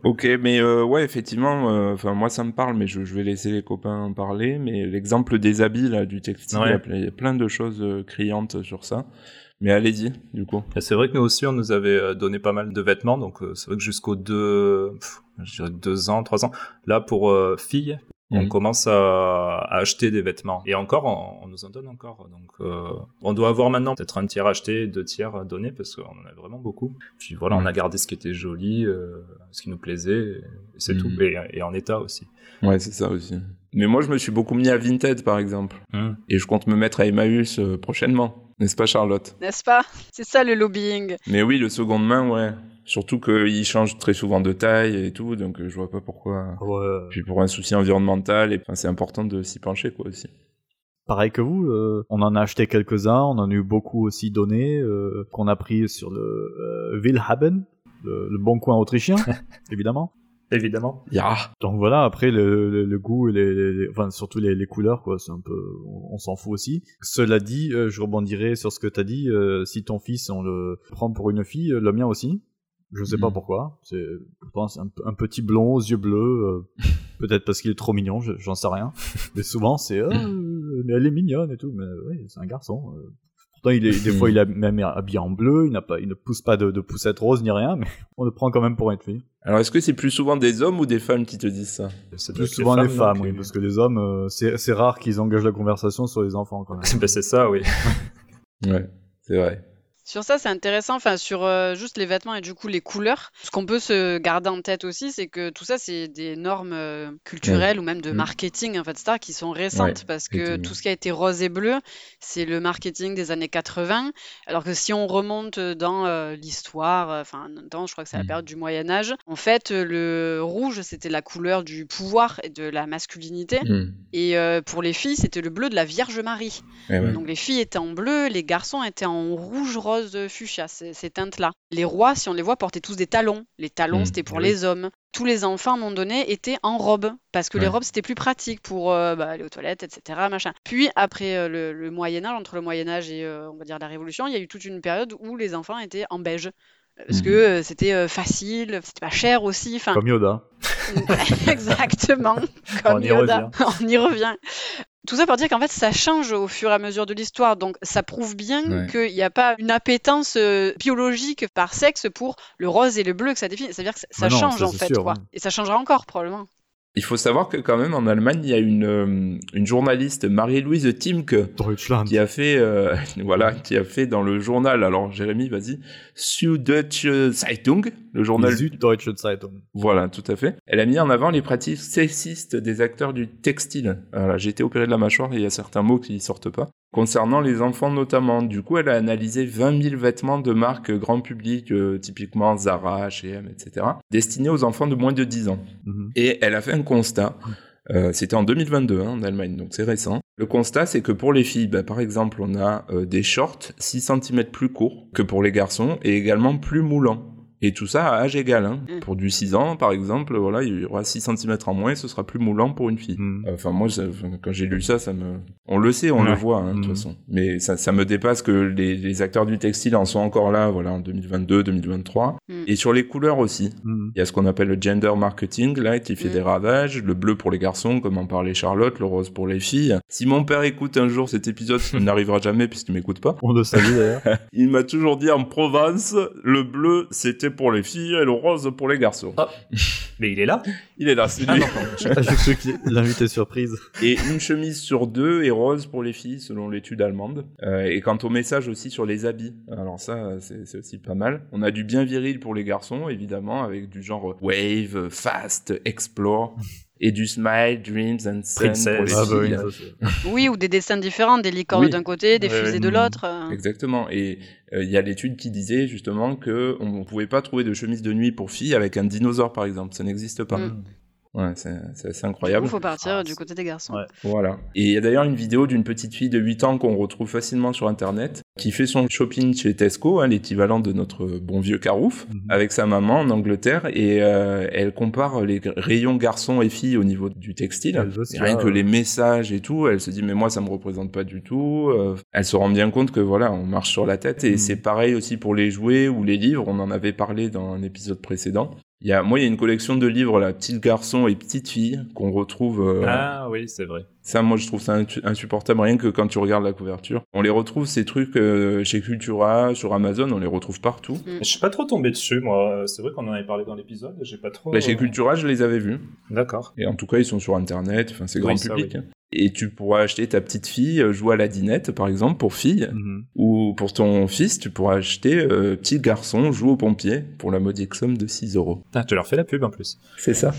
Ok, mais euh, ouais, effectivement, euh, enfin moi ça me parle, mais je, je, vais laisser les copains en parler. Mais l'exemple des habits là, du textile, il y a plein de choses euh, criantes sur ça. Mais allez-y, du coup. C'est vrai que nous aussi, on nous avait donné pas mal de vêtements, donc c'est vrai que jusqu'au deux, je dirais deux ans, trois ans. Là, pour filles, on commence à, acheter des vêtements. Et encore, on, nous en donne encore. Donc, euh, on doit avoir maintenant peut-être un tiers acheté, deux tiers donné, parce qu'on en a vraiment beaucoup. Puis voilà, on a gardé ce qui était joli, euh, ce qui nous plaisait, et c'est tout. Mhm. Et, en état aussi. Ouais, c'est ça aussi. Mais moi, je me suis beaucoup mis à Vinted, par exemple. Hum. Et je compte me mettre à Emmaüs euh, prochainement. N'est-ce pas, Charlotte? N'est-ce pas? C'est ça le lobbying. Mais oui, le seconde main, ouais. Surtout qu'il change très souvent de taille et tout, donc euh, je vois pas pourquoi. Ouais. Puis pour un souci environnemental, et c'est important de s'y pencher quoi aussi. Pareil que vous, euh, on en a acheté quelques-uns, on en a eu beaucoup aussi donnés, euh, qu'on a pris sur le Willhaben, le, bon coin autrichien, <laughs> évidemment. Évidemment. Yeah. Donc voilà, après le, le, goût, les, les, enfin surtout les, les couleurs, quoi, c'est un peu, on, s'en fout aussi. Cela dit, je rebondirai sur ce que t'as dit. si ton fils, on le prend pour une fille, le mien aussi. Je sais pas mm. pourquoi. C'est pourtant c'est un, petit blond aux yeux bleus. Euh, <laughs> peut-être parce qu'il est trop mignon, j'en sais rien. <laughs> Mais souvent c'est euh, mais elle est mignonne et tout. Mais oui, c'est un garçon. Euh. Pourtant il est des fois il est même habillé en bleu. Il n'a pas, il ne pousse pas de, de poussette rose ni rien. Mais <laughs> on le prend quand même pour une fille. Alors est-ce que c'est plus souvent des hommes ou des femmes qui te disent ça? C'est plus souvent des femmes, oui, parce que les hommes, c'est rare qu'ils engagent la conversation sur les enfants quand même. ben, c'est ça, oui. ouais, c'est vrai. Sur ça, c'est intéressant, enfin sur euh, juste les vêtements et du coup les couleurs. Ce qu'on peut se garder en tête aussi, c'est que tout ça, c'est des normes euh, culturelles ou même de Mm. marketing, en fait, etc., qui sont récentes Ouais, parce que tout ce qui a été rose et bleu, c'est le marketing des années 80. Alors que si on remonte dans euh, l'histoire, enfin, dans, je crois que c'est la Mm. période du Moyen Âge, en fait, le rouge, c'était la couleur du pouvoir et de la masculinité. Hmm. Et pour les filles, c'était le bleu de la Vierge Marie. Eh ouais. Donc les filles étaient en bleu, les garçons étaient en rouge, rose, fuchsia, ces, ces teintes-là. Les rois, si on les voit, portaient tous des talons. Les talons, Mm, c'était pour oui. les hommes. Tous les enfants, à un moment donné, étaient en robe, parce que les robes, c'était plus pratique pour euh, bah, aller aux toilettes, etc. Machin. Puis, après euh, le, le Moyen-Âge, entre le Moyen-Âge et, euh, on va dire, la Révolution, il y a eu toute une période où les enfants étaient en beige. Euh, Parce Mhm. que euh, c'était facile, c'était pas cher aussi. Enfin, Comme Yoda. <laughs> Exactement. Comme <laughs> On y Yoda. revient. <laughs> On y revient. Tout ça pour dire qu'en fait, ça change au fur et à mesure de l'histoire. Donc, ça prouve bien Ouais. qu'il n'y a pas une appétence euh, biologique par sexe pour le rose et le bleu que ça définit. C'est-à-dire que ça, ça non, change ça, en fait. sûr, quoi. ouais. Et ça changera encore probablement. Il faut savoir que quand même en Allemagne, il y a une, euh, une journaliste, Marie-Louise Timke, qui a fait, euh, <laughs> voilà, qui a fait dans le journal. Alors Jérémy, vas-y, Süddeutsche Zeitung, le journal. Süddeutsche Zeitung. Voilà, tout à fait. Elle a mis en avant les pratiques sexistes des acteurs du textile. Voilà, j'ai été opéré de la mâchoire et il y a certains mots qui sortent pas. Concernant les enfants notamment. Du coup, elle a analysé 20 000 vêtements de marque grand public, euh, typiquement Zara, H&M, etc., destinés aux enfants de moins de 10 ans. Mhm. Et elle a fait un constat. Euh, C'était en 2022 hein, en Allemagne, donc c'est récent. Le constat, c'est que pour les filles, bah, par exemple, on a euh, des shorts 6 cm plus courts que pour les garçons et également plus moulants. Et tout ça à âge égal. Hein. Mm. Pour du 6 ans, par exemple, voilà, il y aura 6 cm en moins, ce sera plus moulant pour une fille. Mhm. Enfin, moi, ça- quand j'ai lu ça, ça me... On le sait, on Ouais. le voit, hein, de toute Mhm. façon. Mais ça, ça me dépasse que les, les acteurs du textile en sont encore là, voilà, en 2022, 2023. Mhm. Et sur les couleurs aussi. Il y a ce qu'on appelle le gender marketing, là, qui fait Mm. des ravages. Le bleu pour les garçons, comme en parlait Charlotte, le rose pour les filles. Si mon père écoute un jour cet épisode, qui n'arrivera jamais puisqu'il m'écoute pas, On le salue d'ailleurs. <laughs> il m'a toujours dit en Provence, le bleu, c'était pour les filles et le rose pour les garçons. <laughs> Mais il est là Il est là, c'est Ah lui. Ah, <laughs> l'invité surprise. Et une chemise sur deux est rose pour les filles, selon l'étude allemande. Euh, et quant au message aussi sur les habits, alors ça, c'est c'est aussi pas mal. On a du bien viril pour les garçons, évidemment, avec du genre wave, fast, explore. Et du smile, dreams and sun Ah bah oui, Oui, ou des dessins différents, des licornes Oui. d'un côté, des fusées de l'autre. euh. Exactement. Et euh, il y a l'étude qui disait justement que on ne pouvait pas trouver de chemise de nuit pour filles avec un dinosaure, par exemple. Ça n'existe pas. Mm. Ouais, c'est assez Il incroyable. faut partir Ah, du côté des garçons. Ouais. Voilà. Et il y a d'ailleurs une vidéo d'une petite fille de 8 ans qu'on retrouve facilement sur Internet, qui fait son shopping chez Tesco, hein, l'équivalent de notre bon vieux Carouf, Mhm. avec sa maman en Angleterre, et euh, elle compare les rayons garçons et filles au niveau du textile. Et rien que les messages et tout, elle se dit mais moi ça me représente pas du tout. Euh, elle se rend bien compte que voilà, on marche sur la tête et Mhm. c'est pareil aussi pour les jouets ou les livres. On en avait parlé dans un épisode précédent. Il y a, moi, il y a une collection de livres, là, Petit garçon et Petite fille, qu'on retrouve euh, Ah oui, c'est vrai. ça, moi, je trouve ça insupportable, rien que quand tu regardes la couverture. On les retrouve, ces trucs, euh, chez Cultura, sur Amazon, on les retrouve partout. Je suis pas trop tombé dessus, moi. C'est vrai qu'on en avait parlé dans l'épisode. J'ai pas trop. Là, chez euh, Cultura, je les avais vus. D'accord. Et en tout cas, ils sont sur Internet, enfin, c'est Oui, grand ça, public. oui. hein. Et tu pourras acheter ta petite fille, euh, jouer à la dinette, par exemple, pour fille. Mhm. Ou pour ton fils, tu pourras acheter euh, petit garçon, joue au pompier, pour la modique somme de 6 euros. Ah, tu leur fais la pub en plus. C'est ça.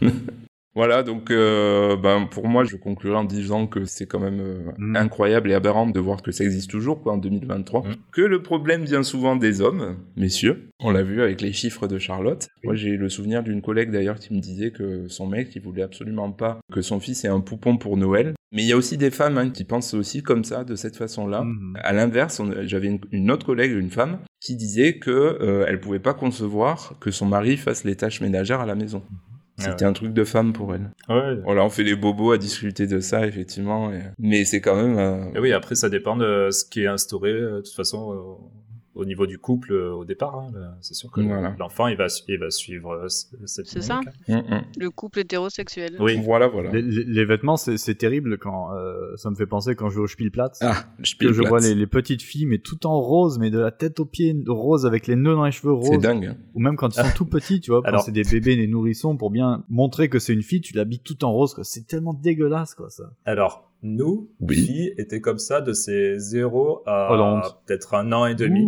<laughs> Voilà, donc euh, ben, pour moi, je conclurai en disant que c'est quand même euh, Mm. incroyable et aberrant de voir que ça existe toujours quoi, en 2023. Mm. Que le problème vient souvent des hommes, messieurs. On l'a vu avec les chiffres de Charlotte. Moi, j'ai le souvenir d'une collègue d'ailleurs qui me disait que son mec, il voulait absolument pas que son fils ait un poupon pour Noël. Mais il y a aussi des femmes hein, qui pensent aussi comme ça, de cette façon-là. Mhm. À l'inverse, j'avais une, une autre collègue, une femme, qui disait que euh, elle pouvait pas concevoir que son mari fasse les tâches ménagères à la maison. C'était un truc de femme pour elle. Ouais. Voilà, on fait les bobos à discuter de ça, effectivement. et- Mais c'est quand même... euh, Et oui, après, ça dépend de ce qui est instauré, euh, de toute façon, euh, au niveau du couple euh, au départ. hein. C'est sûr que Voilà. l'enfant, il va, il va suivre euh, cette C'est ça. hein. mm, Le couple hétérosexuel. Oui. Voilà, voilà. Les, les- les vêtements, c'est c'est terrible quand euh, ça me fait penser quand je vais au Spielplatz. Ah, je que je vois les, les petites filles, mais tout en rose, mais de la tête aux pieds rose avec les nœuds dans les cheveux C'est roses. dingue. hein. Ou même quand ils sont <laughs> tout petits, tu vois, quand Alors- c'est des bébés, des nourrissons, pour bien montrer que c'est une fille, tu l'habilles tout en rose. C'est tellement dégueulasse, quoi, ça. Alors, nous, filles, étaient comme ça de ces 0 à peut-être un an et demi.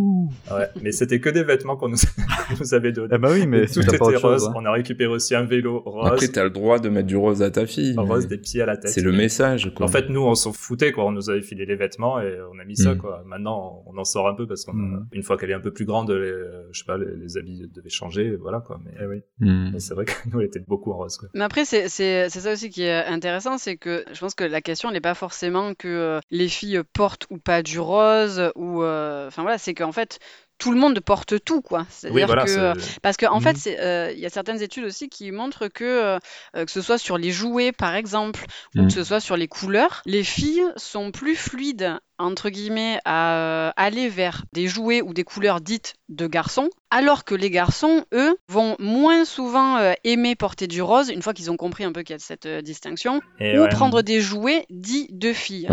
Ouais, mais c'était que des vêtements qu'on nous, <laughs> nous, avait donnés. Eh bah oui, mais tout était rose. Hein. On a récupéré aussi un vélo rose. Après, t'as le droit de mettre du rose à ta fille. Rose des pieds à la tête. C'est le message, quoi. En fait, nous, on s'en foutait, quoi. On nous avait filé les vêtements et on a mis ça, mm. quoi. Maintenant, on en sort un peu parce qu'une mm. fois qu'elle est un peu plus grande, les, je sais pas, les, habits devaient changer, voilà, quoi. Mais, eh oui. Mm. c'est vrai que <laughs> nous, elle était beaucoup en rose, quoi. Mais après, c'est ça aussi qui est intéressant, c'est que je pense que la question pas forcément que euh, les filles portent ou pas du rose ou euh, enfin voilà c'est qu'en fait tout le monde porte tout, quoi. C'est-à-dire que parce qu'en en fait, mhm. euh, il y a certaines études aussi qui montrent que que ce soit sur les jouets, par exemple, ou que mhm. ce soit sur les couleurs, les filles sont plus fluides entre guillemets à aller vers des jouets ou des couleurs dites de garçons, alors que les garçons, eux, vont moins souvent aimer porter du rose une fois qu'ils ont compris un peu qu'il y a cette distinction, ou prendre des jouets dits de filles.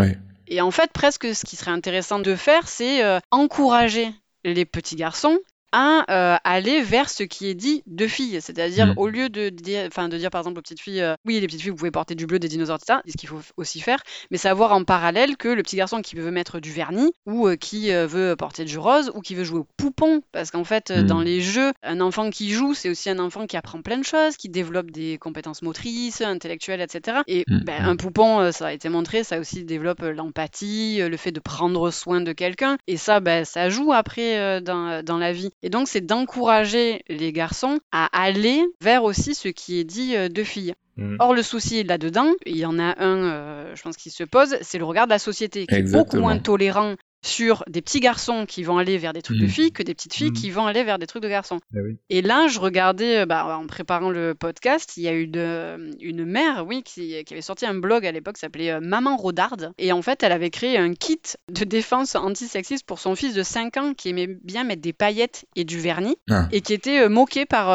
Et en fait, presque ce qui serait intéressant de faire, c'est euh, encourager les petits garçons à euh, aller vers ce qui est dit de filles. C'est-à-dire, mm. au lieu de dire, de dire par exemple aux petites filles, euh, oui, les petites filles, vous pouvez porter du bleu, des dinosaures, etc., ce qu'il faut aussi faire, mais savoir en parallèle que le petit garçon qui veut mettre du vernis, ou euh, qui veut porter du rose, ou qui veut jouer au poupon, parce qu'en fait, dans mm. les jeux, un enfant qui joue, c'est aussi un enfant qui apprend plein de choses, qui développe des compétences motrices, intellectuelles, etc. Et mm. ben, un poupon, ça a été montré, ça aussi développe l'empathie, le fait de prendre soin de quelqu'un, et ça, ben, ça joue après dans, dans la vie. Et donc, c'est d'encourager les garçons à aller vers aussi ce qui est dit euh, de filles. Mm. Or, le souci là-dedans, il y en a un, euh, je pense, qui se pose, c'est le regard de la société, qui est beaucoup moins tolérant sur des petits garçons qui vont aller vers des trucs de mm. filles que des petites filles mm. qui vont aller vers des trucs de garçons. Eh et là, je regardais, euh, bah, en préparant le podcast, il y a eu une, une mère, oui, qui, avait sorti un blog à l'époque, s'appelait euh, Maman Rodarde. Et en fait, elle avait créé un kit de défense antisexiste pour son fils de 5 ans qui aimait bien mettre des paillettes et du vernis ah. et qui était euh, moqué par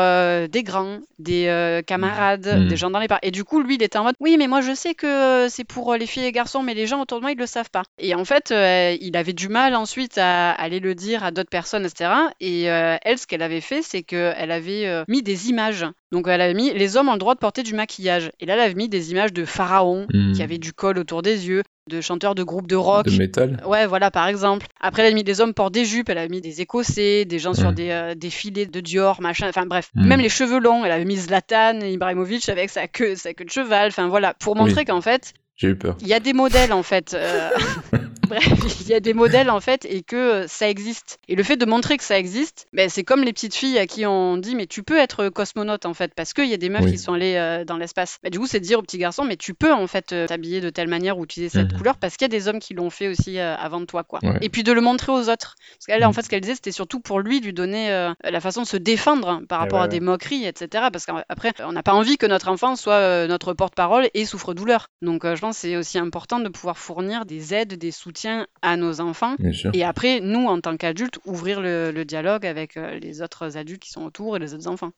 des grands, des camarades, mm. des gens dans les parcs. Et du coup, lui, il était en mode, oui, mais moi, je sais que c'est pour les filles et les garçons, mais les gens autour de moi, ils le savent pas. Et en fait, il avait du mal ensuite à aller le dire à d'autres personnes, etc. Et euh, elle, ce qu'elle avait fait, c'est qu'elle avait euh, mis des images. Donc elle avait mis les hommes ont le droit de porter du maquillage. Et là, elle avait mis des images de pharaons hmm. qui avaient du col autour des yeux, de chanteurs de groupes de rock. De métal. Ouais, voilà, par exemple. Après, elle a mis des hommes portent des jupes, elle a mis des écossais, des gens sur hmm. des, euh, des, filets de Dior, machin. Enfin bref, hmm. même les cheveux longs. Elle avait mis Zlatan Ibrahimovic avec sa queue, sa queue de cheval. Enfin voilà, pour montrer qu'en fait, j'ai eu peur. Il y a des modèles en fait. Euh, <laughs> bref, il y a des modèles en fait et que euh, ça existe. Et le fait de montrer que ça existe, ben, c'est comme les petites filles à qui on dit mais tu peux être cosmonaute en fait parce qu'il y a des meufs qui sont allées euh, dans l'espace. Ben, du coup, c'est de dire aux petits garçons mais tu peux en fait t'habiller de telle manière ou utiliser cette mhm. couleur parce qu'il y a des hommes qui l'ont fait aussi avant toi quoi. Et puis de le montrer aux autres. Parce qu'elle en mhm. fait ce qu'elle disait c'était surtout pour lui lui donner la façon de se défendre par rapport à des moqueries etc. Parce qu'après on n'a pas envie que notre enfant soit notre porte-parole et souffre douleur. Donc je pense c'est aussi important de pouvoir fournir des aides, des soutiens à nos enfants. Et après, nous, en tant qu'adultes, ouvrir le, dialogue avec euh, les autres adultes qui sont autour et les autres enfants.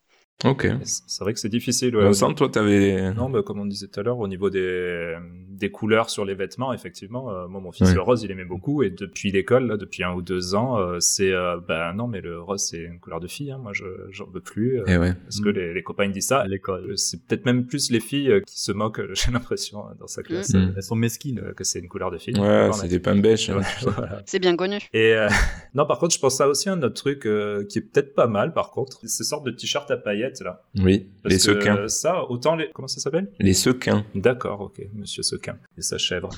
Ok. C'est vrai que c'est difficile. Ouais. Vincent, toi, t'avais. Non, bah, comme on disait tout à l'heure, au niveau des, des couleurs sur les vêtements, effectivement, euh, moi, mon fils, le rose, il aimait beaucoup. Et depuis l'école, là, depuis un ou deux ans, euh, c'est, euh, bah, non, mais le rose, c'est une couleur de fille. Hein. Moi, je, j'en veux plus. Et ouais. Parce que les, les, copains disent ça. À l'école. C'est peut-être même plus les filles qui se moquent, <laughs> j'ai l'impression, dans sa classe. Mm. Elles sont mesquines. que c'est une couleur de fille. Ouais, c'est des pains bêches. Hein. <laughs> C'est bien connu. Et, <laughs> non, par contre, je pense à aussi un autre truc qui est peut-être pas mal, par contre. Ces sortes de t-shirts à paillettes, là. Oui les sequins. ça, autant les. Comment ça s'appelle? Les sequins. D'accord, ok, monsieur sequin. Et sa chèvre.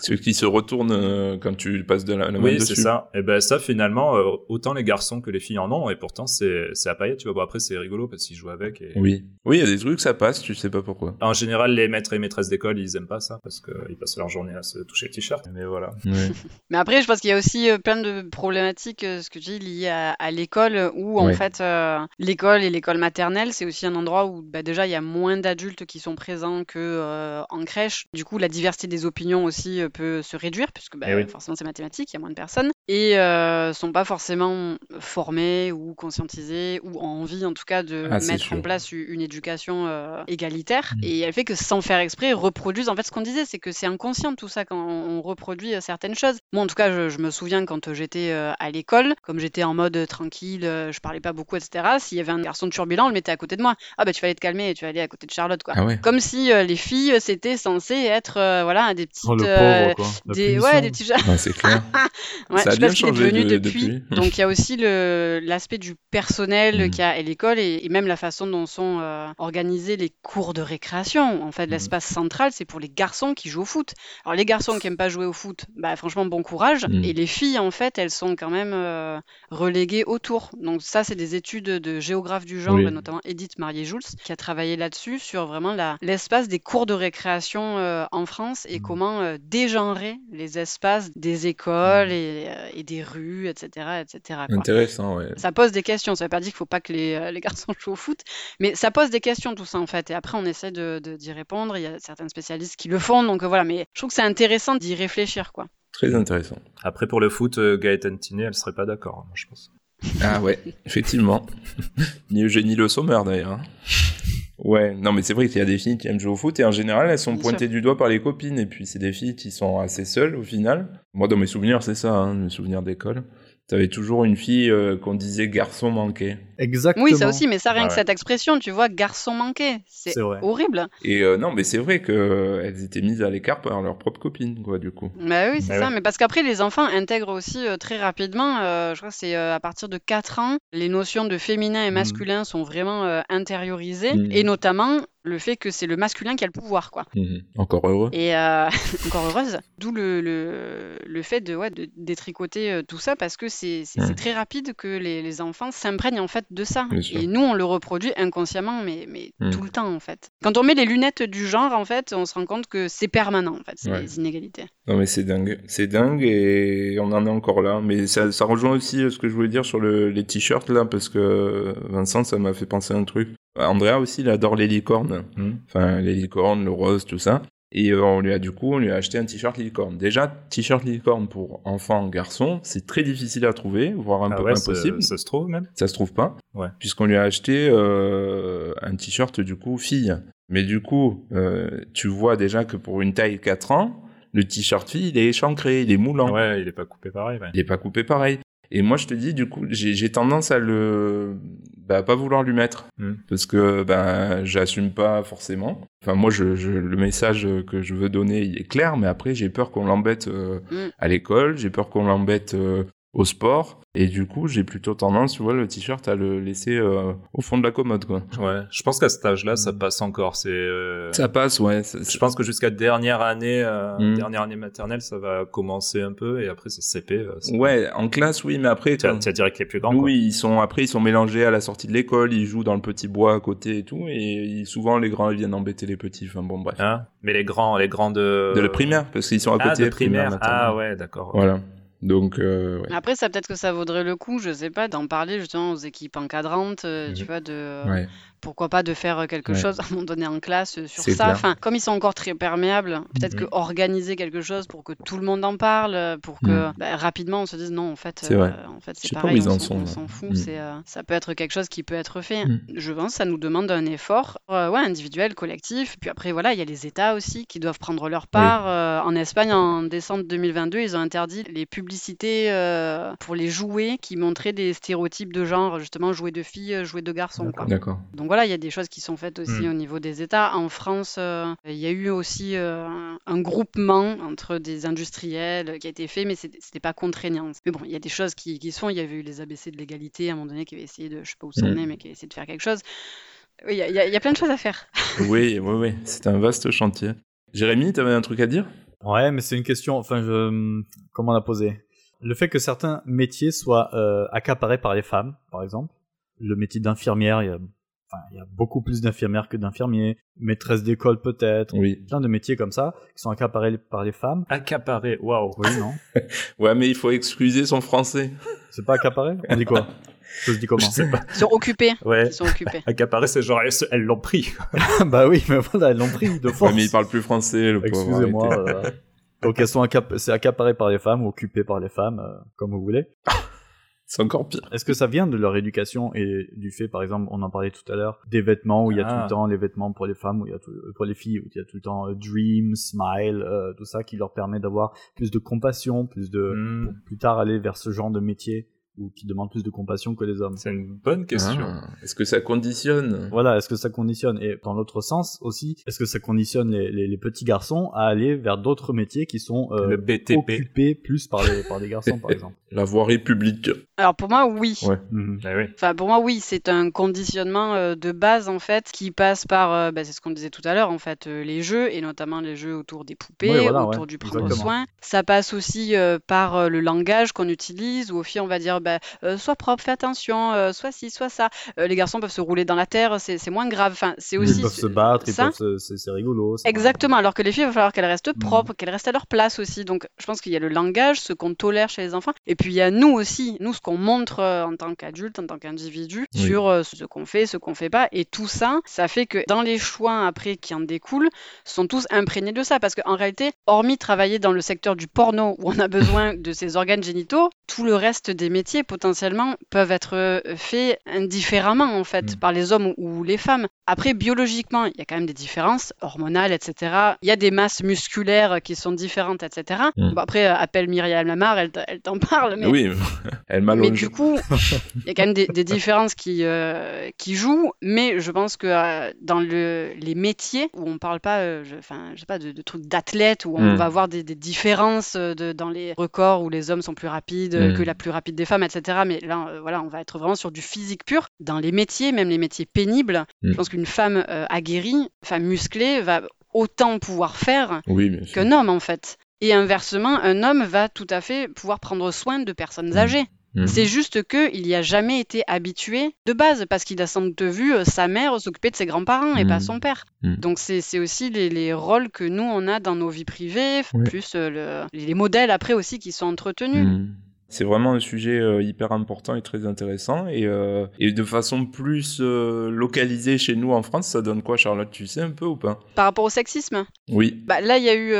Ceux qui se retournent euh, quand tu passes de la, la oui, dessus. Oui, c'est ça. Et ben ça, finalement, euh, autant les garçons que les filles en ont, et pourtant, c'est à paillettes, tu vois. Bon, après, c'est rigolo parce qu'ils jouent avec. Et... Oui. Oui, il y a des trucs, ça passe, tu sais pas pourquoi. En général, les maîtres et maîtresses d'école, ils aiment pas ça parce qu'ils passent leur journée à se toucher le t-shirt. Mais voilà. <laughs> Mais après, je pense qu'il y a aussi euh, plein de problématiques, ce que tu dis, liées à, l'école, où en fait, l'école et l'école maternelle, c'est aussi un endroit où bah, déjà il y a moins d'adultes qui sont présents que euh, en crèche. Du coup, la diversité des opinions aussi euh, peut se réduire puisque bah, eh forcément c'est mathématique, il y a moins de personnes et euh, sont pas forcément formés ou conscientisés ou en envie en tout cas de ah, mettre en place une éducation euh, égalitaire. Mmh. Et elle fait que sans faire exprès, reproduisent. En fait, ce qu'on disait, c'est que c'est inconscient tout ça quand on reproduit certaines choses. Moi, en tout cas, je, je me souviens quand j'étais à l'école, comme j'étais en mode tranquille, je parlais pas beaucoup, etc. S'il y avait un garçon turbulent, on le à côté de moi. Ah bah tu fallait te calmer et tu allais à côté de Charlotte quoi. Ah Comme si euh, les filles c'était censé être euh, voilà, des petites. Oh, le euh, pauvre, quoi. La des, ouais, des petits. Ouais, c'est clair. <laughs> Ouais, Ça a je sais pas bien ce qu'il est changé devenu de- depuis. depuis. <laughs> Donc il y a aussi le l'aspect du personnel Mhm. qu'il y a à l'école et, et même la façon dont sont euh, organisés les cours de récréation. En fait, l'espace central, c'est pour les garçons qui jouent au foot. Alors les garçons qui aiment pas jouer au foot, bah franchement bon courage. Mhm. Et les filles, en fait, elles sont quand même euh, reléguées autour. Donc ça, c'est des études de géographe du genre, Oui. et notamment Edith Marié-Jules, qui a travaillé là-dessus sur vraiment l'espace des cours de récréation euh, en France et Mhm. comment euh, dégenrer les espaces des écoles et, euh, et des rues, etc., etc. quoi. Intéressant, ouais. Ça pose des questions. Ça veut pas dire qu'il faut pas que les, euh, les garçons jouent au foot, mais ça pose des questions tout ça en fait. Et après, on essaie de de- d'y répondre. Il y a certains spécialistes qui le font, donc euh, voilà. Mais je trouve que c'est intéressant d'y réfléchir, quoi. Très intéressant. Après, pour le foot, Gaëtan Tiné, elle serait pas d'accord, moi, je pense. Ah ouais, effectivement. Ni Eugénie Le Sommer d'ailleurs. hein. Ouais, non mais c'est vrai qu'il y a des filles qui aiment jouer au foot et en général elles sont Bien pointées du doigt par les copines et puis c'est des filles qui sont assez seules au final. Moi dans mes souvenirs c'est ça, hein, mes souvenirs d'école. T'avais toujours une fille euh, qu'on disait garçon manqué. Exactement. Oui, ça aussi, mais ça, rien Ah que cette expression, tu vois, garçon manqué, c'est horrible. Et euh, non mais c'est vrai que euh, étaient mises à l'écart par leurs propres copines quoi du coup. Bah oui, c'est Bah ça. ouais. Mais parce qu'après, les enfants intègrent aussi euh, très rapidement, euh, je crois que c'est euh, à partir de 4 ans, les notions de féminin et Mhm. masculin sont vraiment euh, intériorisées, Mhm. et notamment le fait que c'est le masculin qui a le pouvoir, quoi. Mhm. Encore heureux. Et euh, <laughs> encore heureuse. D'où le, le, le fait de, ouais, de détricoter euh, tout ça parce que c'est Mm. c'est très rapide que les, les enfants s'imprègnent en fait de ça. Et nous, on le reproduit inconsciemment, mais, mais Mm. tout le temps en fait. Quand on met les lunettes du genre, en fait, on se rend compte que c'est permanent en fait, c'est Ouais. les inégalités. Non mais c'est dingue, c'est dingue et on en est encore là. Mais ça, ça rejoint aussi euh, ce que je voulais dire sur le, les t-shirts là, parce que Vincent, ça m'a fait penser à un truc. Andrea aussi, il adore les licornes. Hmm. Enfin, les licornes, le rose, tout ça. Et euh, on lui a du coup, on lui a acheté un t-shirt licorne. Déjà, t-shirt licorne pour enfants, garçons, c'est très difficile à trouver, voire un Ah peu ouais, impossible. ça se trouve même. Ça se trouve pas. Ouais. Puisqu'on lui a acheté euh, un t-shirt du coup fille. Mais du coup, euh, tu vois déjà que pour une taille 4 ans, le t-shirt fille, il est échancré, il est moulant. Ouais, il est pas coupé pareil. ouais. Il est pas coupé pareil. Et moi, je te dis, du coup, j'ai tendance à le, bah, pas vouloir lui mettre. Mm. Parce que, ben, j'assume pas forcément. Enfin, moi, je, je- le message que je veux donner, il est clair, mais après, j'ai peur qu'on l'embête euh, Mm. à l'école, j'ai peur qu'on l'embête euh, au sport. Et du coup, j'ai plutôt tendance, tu vois, le t-shirt à le laisser euh, au fond de la commode, quoi. Ouais, je pense qu'à cet âge-là, ça passe encore. C'est. euh, Ça passe, ouais. ça- Je pense que jusqu'à dernière année, euh, Mm. dernière année maternelle, ça va commencer un peu, et après c'est CP. euh, c'est- Ouais, en classe, oui, mais après, Tu as, direct les plus grands. quoi. Oui, ils sont après ils sont mélangés à la sortie de l'école, ils jouent dans le petit bois à côté et tout, et ils- souvent les grands ils viennent embêter les petits. Enfin bon bref. Hein? Mais les grands, les grands de. De la primaire parce qu'ils sont à Ah, côté. de primaire. maternelle. Ah ouais, d'accord. Voilà. Donc euh, ouais. Après, ça peut-être que ça vaudrait le coup, je sais pas, d'en parler justement aux équipes encadrantes, euh, tu vois, de ouais. Pourquoi pas de faire quelque Ouais. chose <laughs> à un moment donné en classe euh, sur ça. clair. Enfin, comme ils sont encore très perméables, peut-être Mhm. que organiser quelque chose pour que tout le monde en parle, euh, pour que bah, rapidement on se dise non, en fait, euh, en fait, c'est pas pareil, ils on en s'en- sont, fout. Euh, ça peut être quelque chose qui peut être fait. Mhm. Je pense que ça nous demande un effort, euh, ouais, individuel, collectif. Puis après, voilà, il y a les États aussi qui doivent prendre leur part. Euh, en Espagne, en décembre 2022, ils ont interdit les publicités euh, pour les jouets qui montraient des stéréotypes de genre, justement, jouets de filles, euh, jouets de garçons. D'accord. Donc voilà, il y a des choses qui sont faites aussi Mm. au niveau des États. En France, euh, il y a eu aussi euh, un, un groupement entre des industriels qui a été fait, mais c'était pas contraignant. Mais bon, il y a des choses qui, qui se font. Il y avait eu les ABC de l'égalité à un moment donné qui avaient essayé de, je sais pas où ça en Mm. est, mais qui avaient essayé de faire quelque chose. Oui, il y, a- il y a- il y a plein de choses à faire. <laughs> oui, oui, oui. C'est un vaste chantier. Jérémy, t'avais un truc à dire? Ouais, mais c'est une question, enfin, je... comment la poser? Le fait que certains métiers soient euh, accaparés par les femmes, par exemple. Le métier d'infirmière, il y a... Enfin, il y a beaucoup plus d'infirmières que d'infirmiers. Maîtresse d'école peut-être. Oui. Plein de métiers comme ça qui sont accaparés par les femmes. Accaparé, waouh. Oui, non <laughs> Ouais, mais il faut excuser son français. C'est pas accaparé? On dit quoi? Ça se dit comment? Je sais pas. Ils sont occupés. Ouais. Ils sont occupés. <laughs> Accaparé, c'est genre, elles, l'ont pris. <laughs> Bah oui, mais voilà, elles l'ont pris de Ouais, force. mais il parle plus français, le pauvre. Excusez-moi. euh, Donc elles sont accap- c'est accaparé par les femmes ou occupé par les femmes, euh, comme vous voulez. C'est encore pire. Est-ce que ça vient de leur éducation et du fait, par exemple, on en parlait tout à l'heure, des vêtements où il y a tout Ah. le temps les vêtements pour les femmes, où il y a tout- pour les filles, où il y a tout le temps euh, dream, smile, euh, tout ça qui leur permet d'avoir plus de compassion, plus de Hmm. pour plus tard aller vers ce genre de métier? Ou qui demandent plus de compassion que les hommes C'est une bonne question. Ah, est-ce que ça conditionne? Voilà, est-ce que ça conditionne? Et dans l'autre sens aussi, est-ce que ça conditionne les, les, les petits garçons à aller vers d'autres métiers qui sont euh, Le BTP. occupés plus par les, par garçons, par <laughs> exemple? La voirie publique. Alors pour moi, oui. Ouais. Mhm. Ah oui. Enfin, pour moi, oui, c'est un conditionnement euh, de base en fait qui passe par, euh, bah, c'est ce qu'on disait tout à l'heure en fait, euh, les jeux et notamment les jeux autour des poupées, Ouais, voilà, autour ouais, du prendre exactement. soin. Ça passe aussi euh, par euh, le langage qu'on utilise où au fil on va dire, bah, euh, sois propre, fais attention, euh, soit ci, soit ça. Euh, les garçons peuvent se rouler dans la terre, c'est moins grave. Enfin, c'est aussi Ils peuvent se battre, c'est rigolo. Exactement, alors que les filles, il va falloir qu'elles restent Mm. propres, qu'elles restent à leur place aussi. Donc, je pense qu'il y a le langage, ce qu'on tolère chez les enfants, et puis il y a nous aussi, nous, ce qu'on montre euh, en tant qu'adulte, en tant qu'individu, Oui. sur euh, ce qu'on fait, ce qu'on fait pas. Et tout ça, ça fait que dans les choix après qui en découlent, sont tous imprégnés de ça. Parce qu'en réalité, hormis travailler dans le secteur du porno où on a <laughs> besoin de ses organes génitaux, tout le reste des métiers potentiellement peuvent être euh, faits indifféremment en fait Mm. par les hommes ou, les femmes. Après, biologiquement, il y a quand même des différences hormonales, etc. Il y a des masses musculaires qui sont différentes, etc. Mm. Bon, après, euh, appelle Myriam Lamar, elle, elle t'en <laughs> parle. Mais... Oui, <laughs> elle Mais m'allonge. du coup, il y a quand même des, des différences qui, euh, qui jouent, mais je pense que euh, dans le, les métiers où on parle pas, euh, je, je sais pas, de, de trucs d'athlètes, où on Mm. va avoir des, des différences euh, de, dans les records où les hommes sont plus rapides euh, Mm. que la plus rapide des femmes, etc. Mais là, euh, voilà, on va être vraiment sur du physique pur. Dans les métiers, même les métiers pénibles, Mm. je pense qu'une femme euh, aguerrie, femme musclée, va autant pouvoir faire Oui, qu'un homme en fait. Et inversement, un homme va tout à fait pouvoir prendre soin de personnes Mm. âgées. C'est juste qu'il n'y a jamais été habitué de base, parce qu'il a sans doute vu euh, sa mère s'occuper de ses grands-parents et pas son père. Donc c'est aussi les, les rôles que nous, on a dans nos vies privées, plus le- les modèles après aussi qui sont entretenus. C'est vraiment un sujet euh, hyper important et très intéressant. Et, euh, et de façon plus euh, localisée chez nous en France, ça donne quoi, Charlotte? Tu sais un peu ou pas? Par rapport au sexisme, Oui. bah, là il y a eu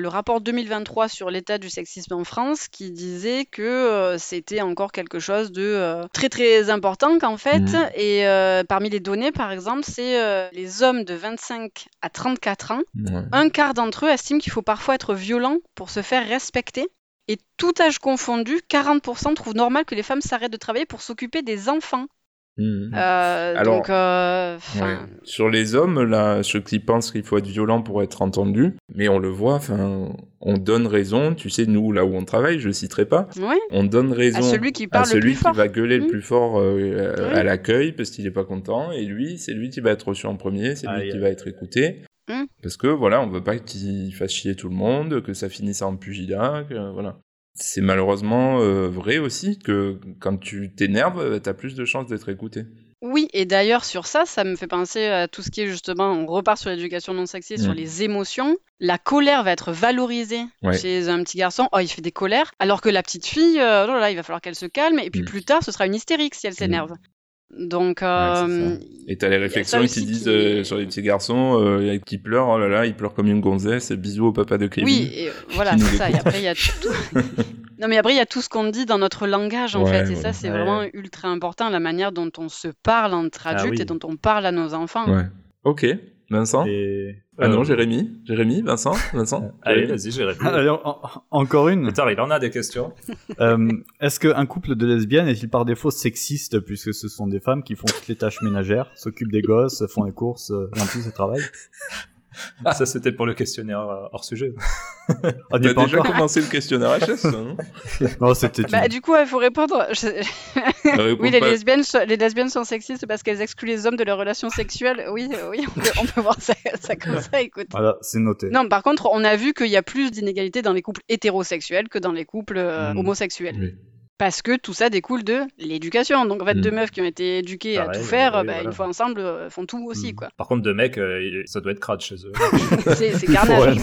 le rapport 2023 sur l'état du sexisme en France qui disait que c'était encore quelque chose de très très important qu'en fait. Mhm. Et parmi les données, par exemple, c'est les hommes de 25 à 34 ans. Un quart d'entre eux estiment qu'il faut parfois être violent pour se faire respecter. Et tout âge confondu, 40% trouvent normal que les femmes s'arrêtent de travailler pour s'occuper des enfants. Mhm. Euh, Alors, donc, euh, Ouais. Sur les hommes, là, ceux qui pensent qu'il faut être violent pour être entendu, mais on le voit, enfin, on donne raison, tu sais, nous, là où on travaille, je citerai pas, ouais, on donne raison à celui qui à parle le celui plus qui fort. va gueuler le Mm. plus fort euh, Oui. à l'accueil parce qu'il est pas content, et lui, c'est lui qui va être reçu en premier, c'est lui qui va être écouté. Mm. Parce que voilà, on veut pas qu'il fasse chier tout le monde, que ça finisse en pugilat, que voilà. C'est malheureusement euh, vrai aussi que quand tu t'énerves, euh, t'as plus de chances d'être écouté. Oui, et d'ailleurs sur ça, ça me fait penser à tout ce qui est justement, on repart sur l'éducation non sexiste, sur Mm. les émotions. La colère va être valorisée Ouais. chez un petit garçon. Oh, il fait des colères. Alors que la petite fille, euh, oh là là, il va falloir qu'elle se calme. Et puis Mm. plus tard, ce sera une hystérique si elle s'énerve. Donc, Ouais, euh, c'est Et t'as les réflexions qui disent qui- euh, sur les petits garçons euh, qui pleurent, oh là là, il pleure comme une gonzesse, bisous au papa de Kevin. Oui, et euh, <laughs> voilà, c'est ça. Et après, il y a tout. <laughs> non, mais après, il y a tout ce qu'on dit dans notre langage, en Ouais, fait. Et ouais. ça, c'est Ouais. vraiment ultra important, la manière dont on se parle entre Ah adultes oui. et dont on parle à nos enfants. Ouais. Ok. Vincent Et... Ah non, Euh, Jérémy Jérémy Vincent Vincent <laughs> Allez, vas-y, Jérémy. Allez, en- en- encore une. Putain, il en a des questions. Euh, Est-ce qu'un couple de lesbiennes est-il par défaut sexiste puisque ce sont des femmes qui font toutes les tâches ménagères, s'occupent des gosses, font les courses euh, en plus elles travaillent? <laughs> Ça, c'était pour le questionnaire euh, hors sujet. <laughs> On pas déjà encore. commencé le questionnaire HS, <laughs> non Non, c'était Bah, une- du coup, il faut répondre. je- Réponds Oui, les lesbiennes, so- les lesbiennes sont sexistes parce qu'elles excluent les hommes de leurs relations sexuelles. Oui, euh, oui, on peut, on peut voir ça, ça comme ça, écoute. Voilà, c'est noté. Non, par contre, on a vu qu'il y a plus d'inégalités dans les couples hétérosexuels que dans les couples euh, Mm. homosexuels. Oui. Parce que tout ça découle de l'éducation. Donc, en fait, Mm. deux meufs qui ont été éduquées à Pareil, tout faire, oui, bah, voilà. une fois ensemble, euh, font tout aussi, Mm. quoi. Par contre, deux mecs, euh, ça doit être crade chez eux. <laughs> C'est carnage.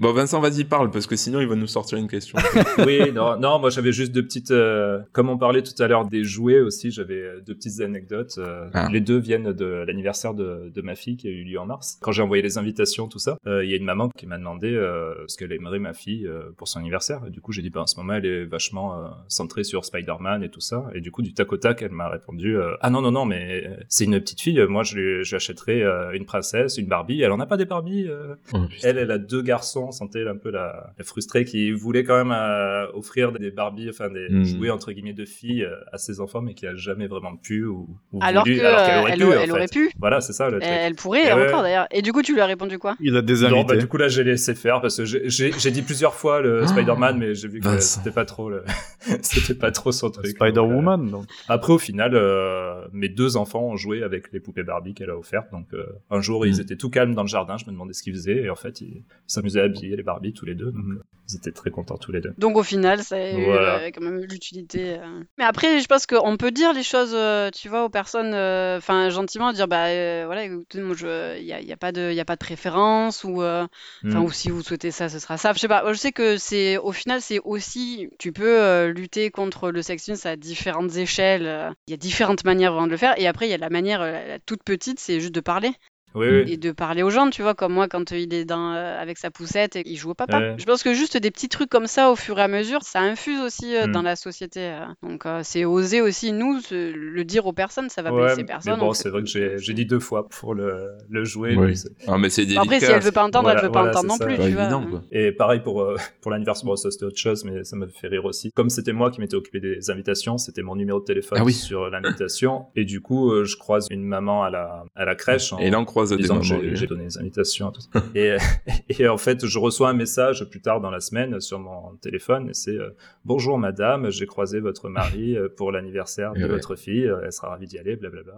Bon, Vincent, vas-y, parle, parce que sinon, il va nous sortir une question. oui, non, non, moi j'avais juste deux petites. euh, comme on parlait tout à l'heure des jouets aussi, j'avais deux petites anecdotes. euh, Ah. Les deux viennent de l'anniversaire de, de ma fille qui a eu lieu en mars. Quand j'ai envoyé les invitations, tout ça, euh, il y a une maman qui m'a demandé euh, ce qu'elle aimerait ma fille euh, pour son anniversaire. Et du coup, j'ai dit, ben, en ce moment, elle est vachement euh, centré sur Spider-Man et tout ça. Et du coup, du tac au tac, elle m'a répondu ah non non non, mais c'est une petite fille. Moi, je lui, j'achèterais une princesse, une Barbie. Elle en a pas des Barbie. Oh, elle, elle a deux garçons. Sentait un peu la, la frustrée qui voulait quand même offrir des Barbie, enfin des hmm. jouets entre guillemets de filles à ses enfants, mais qui a jamais vraiment pu ou, alors qu'elle aurait, pu, elle aurait pu. Voilà, c'est ça. Le truc. Elle pourrait encore d'ailleurs. Et du coup, tu lui as répondu quoi? Il a des Non, bah, du coup là, j'ai laissé faire parce que j'ai dit plusieurs fois le ah. Spider-Man, mais j'ai vu que c'était pas trop le... <laughs> c'était pas trop son truc. Spider-Woman. Donc, Après, au final, euh, mes deux enfants ont joué avec les poupées Barbie qu'elle a offertes. Donc euh, un jour, ils mm. étaient tout calmes dans le jardin. Je me demandais ce qu'ils faisaient et en fait, ils s'amusaient à habiller les Barbie tous les deux. Donc, mm. ils étaient très contents tous les deux. Donc au final, ça a eu quand même l'utilité. Mais après, je pense qu'on peut dire les choses, tu vois, aux personnes, enfin gentiment, dire bah voilà, écoutez, moi, il y a, y a, pas de, il y a pas de préférence ou, enfin mm. ou si vous souhaitez ça, ce sera ça. Je sais pas. Je sais que c'est au final, c'est aussi, tu peux lutter contre le sexisme à différentes échelles. Il y a différentes manières de le faire. Et après, il y a la manière la toute petite, c'est juste de parler et de parler aux gens, tu vois, comme moi quand il est dans, euh, avec sa poussette et il joue au papa. Je pense que juste des petits trucs comme ça au fur et à mesure, ça infuse aussi euh, dans mm. la société. Euh. Donc c'est oser aussi, nous, le dire aux personnes, ça va blesser personne. Bon, c'est vrai que j'ai dit deux fois pour le, le jouer. Ah, mais c'est Après, si elle veut pas entendre, elle veut pas entendre non plus, tu vois. Et pareil pour, pour l'anniversaire, bon, ça c'était autre chose, mais ça m'a fait rire aussi. Comme c'était moi qui m'étais occupé des invitations, c'était mon numéro de téléphone ah sur l'invitation. Et du coup, je croise une maman à la, à la crèche. Et des j'ai donné des invitations. Tout <laughs> ça. et, et, en fait, je reçois un message plus tard dans la semaine sur mon téléphone. Et c'est euh, Bonjour madame, j'ai croisé votre mari euh, pour l'anniversaire de votre fille. Elle sera ravie d'y aller, blablabla.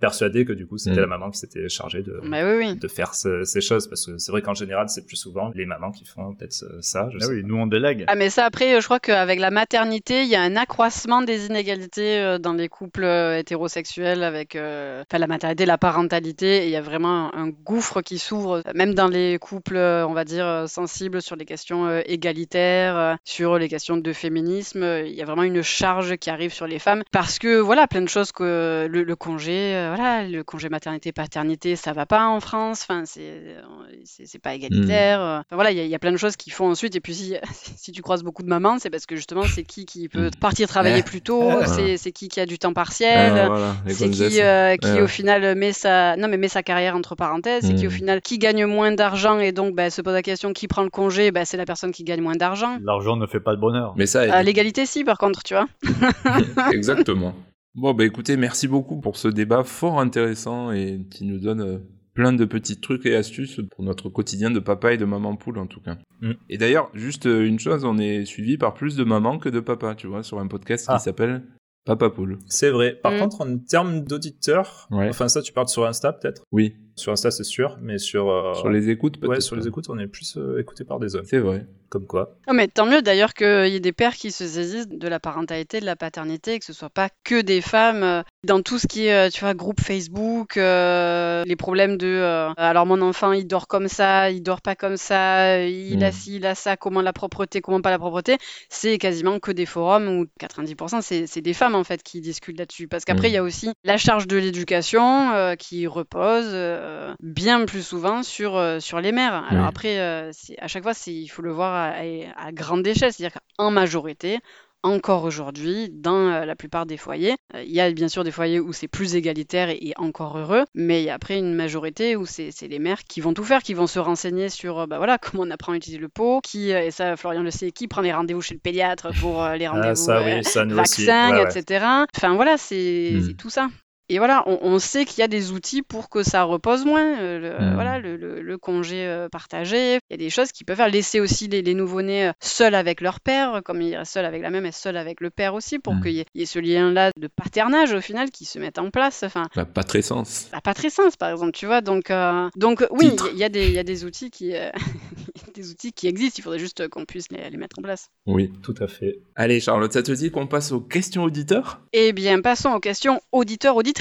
Persuadé que du coup, c'était mm. la maman qui s'était chargée de, bah de faire ces choses. Parce que c'est vrai qu'en général, c'est plus souvent les mamans qui font peut-être ça. Je ah oui, nous on délègue. Ah, mais ça, après, je crois qu'avec la maternité, il y a un accroissement des inégalités euh, dans les couples hétérosexuels avec enfin, la maternité, la parentalité. Et il y a vraiment un gouffre qui s'ouvre, même dans les couples, euh, on va dire, euh, sensibles sur les questions euh, égalitaires, sur les questions de féminisme. Il y a vraiment une charge qui arrive sur les femmes parce que, voilà, plein de choses que le, congé, voilà, le congé maternité-paternité, ça va pas en France. Enfin, c'est, c'est, pas égalitaire. Hmm. Enfin, voilà, il y, a plein de choses qui font ensuite. Et puis, si, <laughs> si tu croises beaucoup de mamans, c'est parce que justement, c'est qui qui peut hmm. partir travailler plus tôt, c'est, qui qui a du temps partiel, c'est qui, qui au final met sa, non, mais met sa carrière entre parenthèses c'est qui au hmm. final qui gagne moins d'argent et donc bah, se pose la question qui prend le congé, bah, c'est la personne qui gagne moins d'argent. L'argent ne fait pas le bonheur. Mais ça, euh, l'égalité si par contre, tu vois. <laughs> Exactement. Bon bah écoutez, merci beaucoup pour ce débat fort intéressant et qui nous donne euh, plein de petits trucs et astuces pour notre quotidien de papa et de maman poule en tout cas. Hmm. Et d'ailleurs, juste euh, une chose, on est suivi par plus de mamans que de papas, tu vois, sur un podcast qui ah. s'appelle Papa Poule. C'est vrai. Par hmm. contre, en termes d'auditeurs, enfin ça, tu parles sur Insta peut-être? Oui. Sur Insta, c'est sûr, mais sur... Euh, sur les écoutes peut-être Ouais, sur les écoutes, on est plus euh, écouté par des hommes. C'est vrai. Comme quoi. Oh, mais tant mieux d'ailleurs qu'il y ait des pères qui se saisissent de la parentalité, de la paternité, que ce soit pas que des femmes. Euh, dans tout ce qui est, tu vois, groupe Facebook, les problèmes de... alors mon enfant, il dort comme ça, il dort pas comme ça, il a hmm. ci, il a ça, comment la propreté, comment pas la propreté, c'est quasiment que des forums où 90% c'est des femmes en fait qui discutent là-dessus. Parce qu'après, il y a hmm. aussi la charge de l'éducation qui repose euh, bien plus souvent sur, euh, sur les mères. Alors après, euh, à chaque fois, il faut le voir à, grande échelle, c'est-à-dire qu'en majorité, encore aujourd'hui, dans la plupart des foyers. Il y a bien sûr des foyers où c'est plus égalitaire et, encore heureux, mais il y a après une majorité où c'est les mères qui vont tout faire, qui vont se renseigner sur bah voilà, <laughs> comment on apprend à utiliser le pot, qui, et ça Florian le sait, qui prend les rendez-vous chez le pédiatre pour les ah, rendez-vous vaccins, etc. Enfin voilà, c'est hmm. tout ça. Et voilà, on, sait qu'il y a des outils pour que ça repose moins. Euh, le, mmh. Voilà, le, congé euh, partagé. Il y a des choses qui peuvent faire laisser aussi les, nouveau-nés euh, seuls avec leur père, comme ils restent seuls avec la même et seuls avec le père aussi, pour mmh. qu'il y, ait ce lien-là de paternage au final qui se mette en place. Enfin, la patrescence. La patrescence, par exemple, tu vois. Donc, donc oui, il y, a des, y a des outils qui, <laughs> des outils qui existent. Il faudrait juste qu'on puisse les, les, mettre en place. Oui, tout à fait. Allez, Charlotte, ça te dit qu'on passe aux questions auditeurs? Eh bien, passons aux questions auditeurs-auditeurs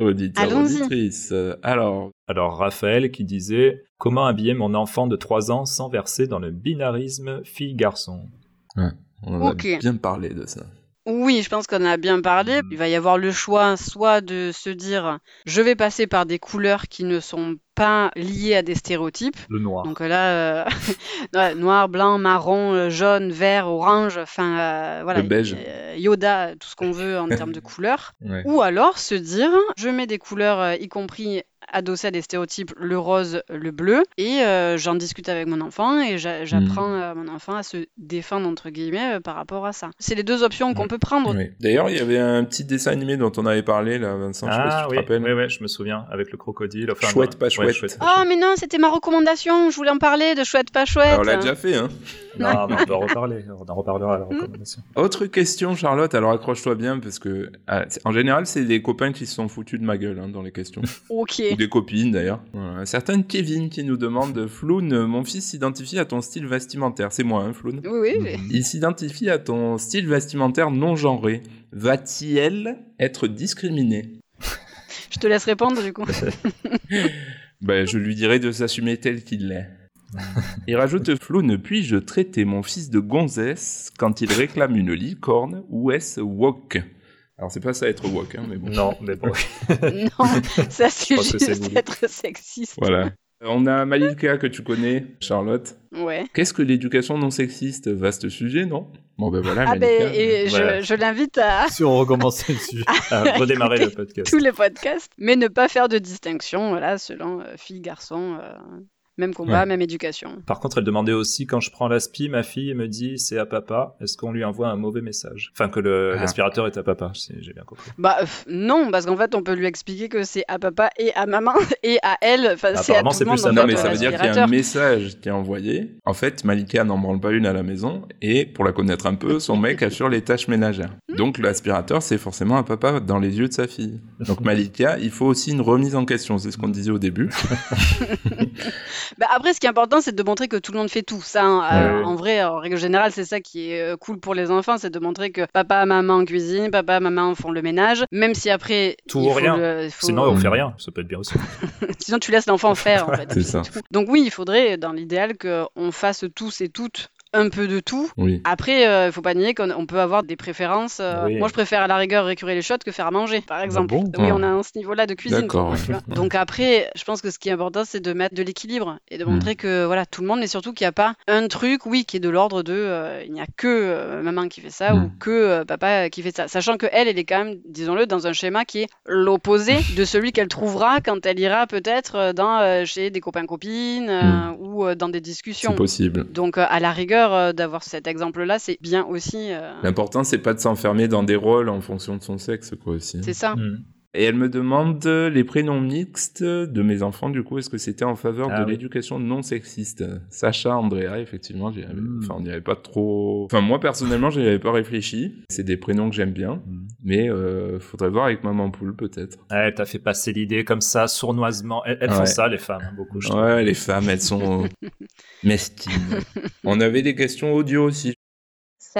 auditrice. Alors. Alors, Raphaël qui disait Comment habiller mon enfant de 3 ans sans verser dans le binarisme fille-garçon? On a bien parlé de ça. Oui, je pense qu'on a bien parlé. Il va y avoir le choix soit de se dire je vais passer par des couleurs qui ne sont pas liés à des stéréotypes. Le noir. Donc là, <laughs> noir, blanc, marron, jaune, vert, orange, enfin voilà. Le beige. Yoda, tout ce qu'on veut en termes de <laughs> couleurs. Ou alors se dire, je mets des couleurs, y compris adossé à des stéréotypes, le rose, le bleu, et euh, j'en discute avec mon enfant et j'apprends hmm. à mon enfant à se défendre entre guillemets euh, par rapport à ça. C'est les deux options qu'on peut prendre. D'ailleurs, il y avait un petit dessin animé dont on avait parlé là, Vincent. je sais pas si tu ah oui, te rappelles. Oui, oui, je me souviens avec le crocodile. chouette, pas chouette. Oh, mais non, c'était ma recommandation. Je voulais en parler de chouette, pas chouette. Alors, on l'a déjà fait, hein. non, mais on peut en reparler. On en reparlera à la recommandation. Autre question, Charlotte. Alors accroche-toi bien parce que ah, en général, c'est des copains qui se sont foutus de ma gueule hein, dans les questions. ok. Ou des copines d'ailleurs. Un certain Kevin qui nous demande Floun, mon fils s'identifie à ton style vestimentaire. C'est moi, hein, Floun Oui, oui. Il s'identifie à ton style vestimentaire non genré. Va-t-il être discriminé? Je te laisse répondre du coup. <laughs> ben, je lui dirai de s'assumer tel qu'il est. Il rajoute Floun, puis-je traiter mon fils de gonzesse quand il réclame une licorne ou est-ce wok? Alors c'est pas ça être woke, hein, mais bon. Non, mais bon. <laughs> non, ça c'est juste être sexiste. Voilà. On a Malika que tu connais, Charlotte. Ouais. Qu'est-ce que l'éducation non sexiste Vaste sujet, non? Bon ben voilà. Ah ben, et je, l'invite à. <laughs> Si on recommençait le sujet, <laughs> à redémarrer le podcast. Tous les podcasts, mais ne pas faire de distinction, voilà, selon euh, fille, garçon. Euh, même combat, même éducation. Par contre, elle demandait aussi, quand je prends l'aspi, ma fille me dit c'est à papa, est-ce qu'on lui envoie un mauvais message? Enfin, que ah. l'aspirateur est à papa, j'ai bien compris. Bah non, parce qu'en fait, on peut lui expliquer que c'est à papa et à maman <laughs> et à elle. Enfin, c'est le monde. Non, mais ça veut dire qu'il y a un message qui est envoyé. En fait, Malika n'en branle pas une à la maison et pour la connaître un peu, son mec <laughs> assure les tâches ménagères. Hmm. Donc l'aspirateur, c'est forcément un papa dans les yeux de sa fille. Donc <laughs> Malika, il faut aussi une remise en question, c'est ce qu'on disait au début. Bah, après, ce qui est important, c'est de montrer que tout le monde fait tout. Ça, hein. euh, en vrai, en règle générale, c'est ça qui est euh, cool pour les enfants, c'est de montrer que papa, maman cuisine, papa, maman font le ménage, même si après. Tout ou rien. Sinon, on fait rien. Ça peut être bien aussi. <laughs> Sinon, tu laisses l'enfant <laughs> faire, en fait. c'est ça. Donc oui, il faudrait, dans l'idéal, qu'on fasse tous et toutes un peu de tout. Après, il euh, ne faut pas nier qu'on peut avoir des préférences. Euh, moi, je préfère à la rigueur récurer les shots que faire à manger, par exemple. Ah oui, on a ce niveau-là de cuisine. Donc après, je pense que ce qui est important, c'est de mettre de l'équilibre et de hmm. montrer que voilà, tout le monde, mais surtout qu'il n'y a pas un truc, oui, qui est de l'ordre de euh, il n'y a que maman qui fait ça ou hmm. que papa qui fait ça. Sachant que elle, elle est quand même, disons-le, dans un schéma qui est l'opposé <laughs> de celui qu'elle trouvera quand elle ira peut-être dans chez des copains-copines hmm. ou dans des discussions. C'est possible. Donc à la rigueur, euh, d'avoir cet exemple-là, c'est bien aussi. Euh, L'important, c'est pas de s'enfermer dans des rôles en fonction de son sexe, quoi, aussi. C'est ça. Mm. Et elle me demande les prénoms mixtes de mes enfants, du coup, est-ce que c'était en faveur ah de l'éducation non sexiste? Sacha, Andrea, effectivement, hmm. enfin, on n'y avait pas trop... Enfin, moi, personnellement, je n'y avais pas réfléchi. C'est des prénoms que j'aime bien, hmm. mais euh, faudrait voir avec Maman Poule, peut-être. elle t'a fait passer l'idée comme ça, sournoisement. Elles, font ça, les femmes, hein, beaucoup, je Ouais, les femmes, elles sont <laughs> mestines. on avait des questions audio aussi.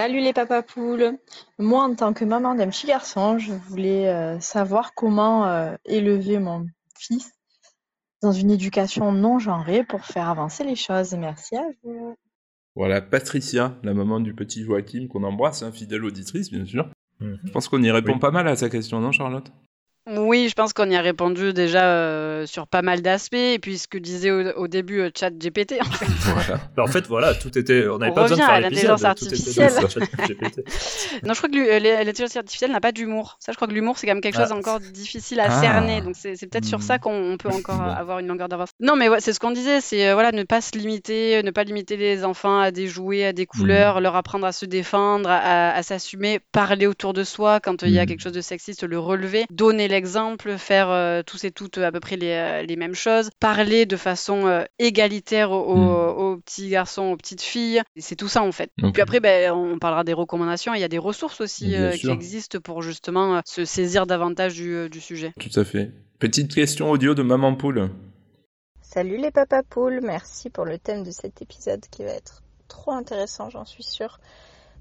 Salut les papapoules. Moi, en tant que maman d'un petit garçon, je voulais euh, savoir comment euh, élever mon fils dans une éducation non genrée pour faire avancer les choses. Merci à vous. Voilà, Patricia, la maman du petit Joachim qu'on embrasse, hein, fidèle auditrice, bien sûr. Mhm. Je pense qu'on y répond pas mal à sa question, non, Charlotte? Oui, je pense qu'on y a répondu déjà euh, sur pas mal d'aspects. Et puis ce que disait au, début euh, Chat GPT, en fait. <laughs> voilà. Bah, en fait, voilà, tout était. On n'avait pas besoin de faire l'intelligence artificielle. <laughs> <laughs> non, je crois que euh, l'intelligence artificielle n'a pas d'humour. Ça, je crois que l'humour, c'est quand même quelque chose ah. encore difficile à cerner. Ah. Donc c'est peut-être sur ça qu'on peut encore avoir une longueur d'avance. Non, mais ouais, c'est ce qu'on disait. C'est voilà, ne pas se limiter, ne pas limiter les enfants à des jouets, à des couleurs, mm. leur apprendre à se défendre, à, s'assumer, parler autour de soi quand il y a mm. quelque chose de sexiste, le relever, donner les exemple, faire euh, tous et toutes à peu près les, euh, les mêmes choses, parler de façon euh, égalitaire aux, hmm. aux, petits garçons, aux petites filles. C'est tout ça en fait. Puis après, ben, on parlera des recommandations. Il y a des ressources aussi qui existent pour justement se saisir davantage du, du, sujet. Tout à fait. Petite question audio de Maman Poule. Salut les papas poules, merci pour le thème de cet épisode qui va être trop intéressant, j'en suis sûre.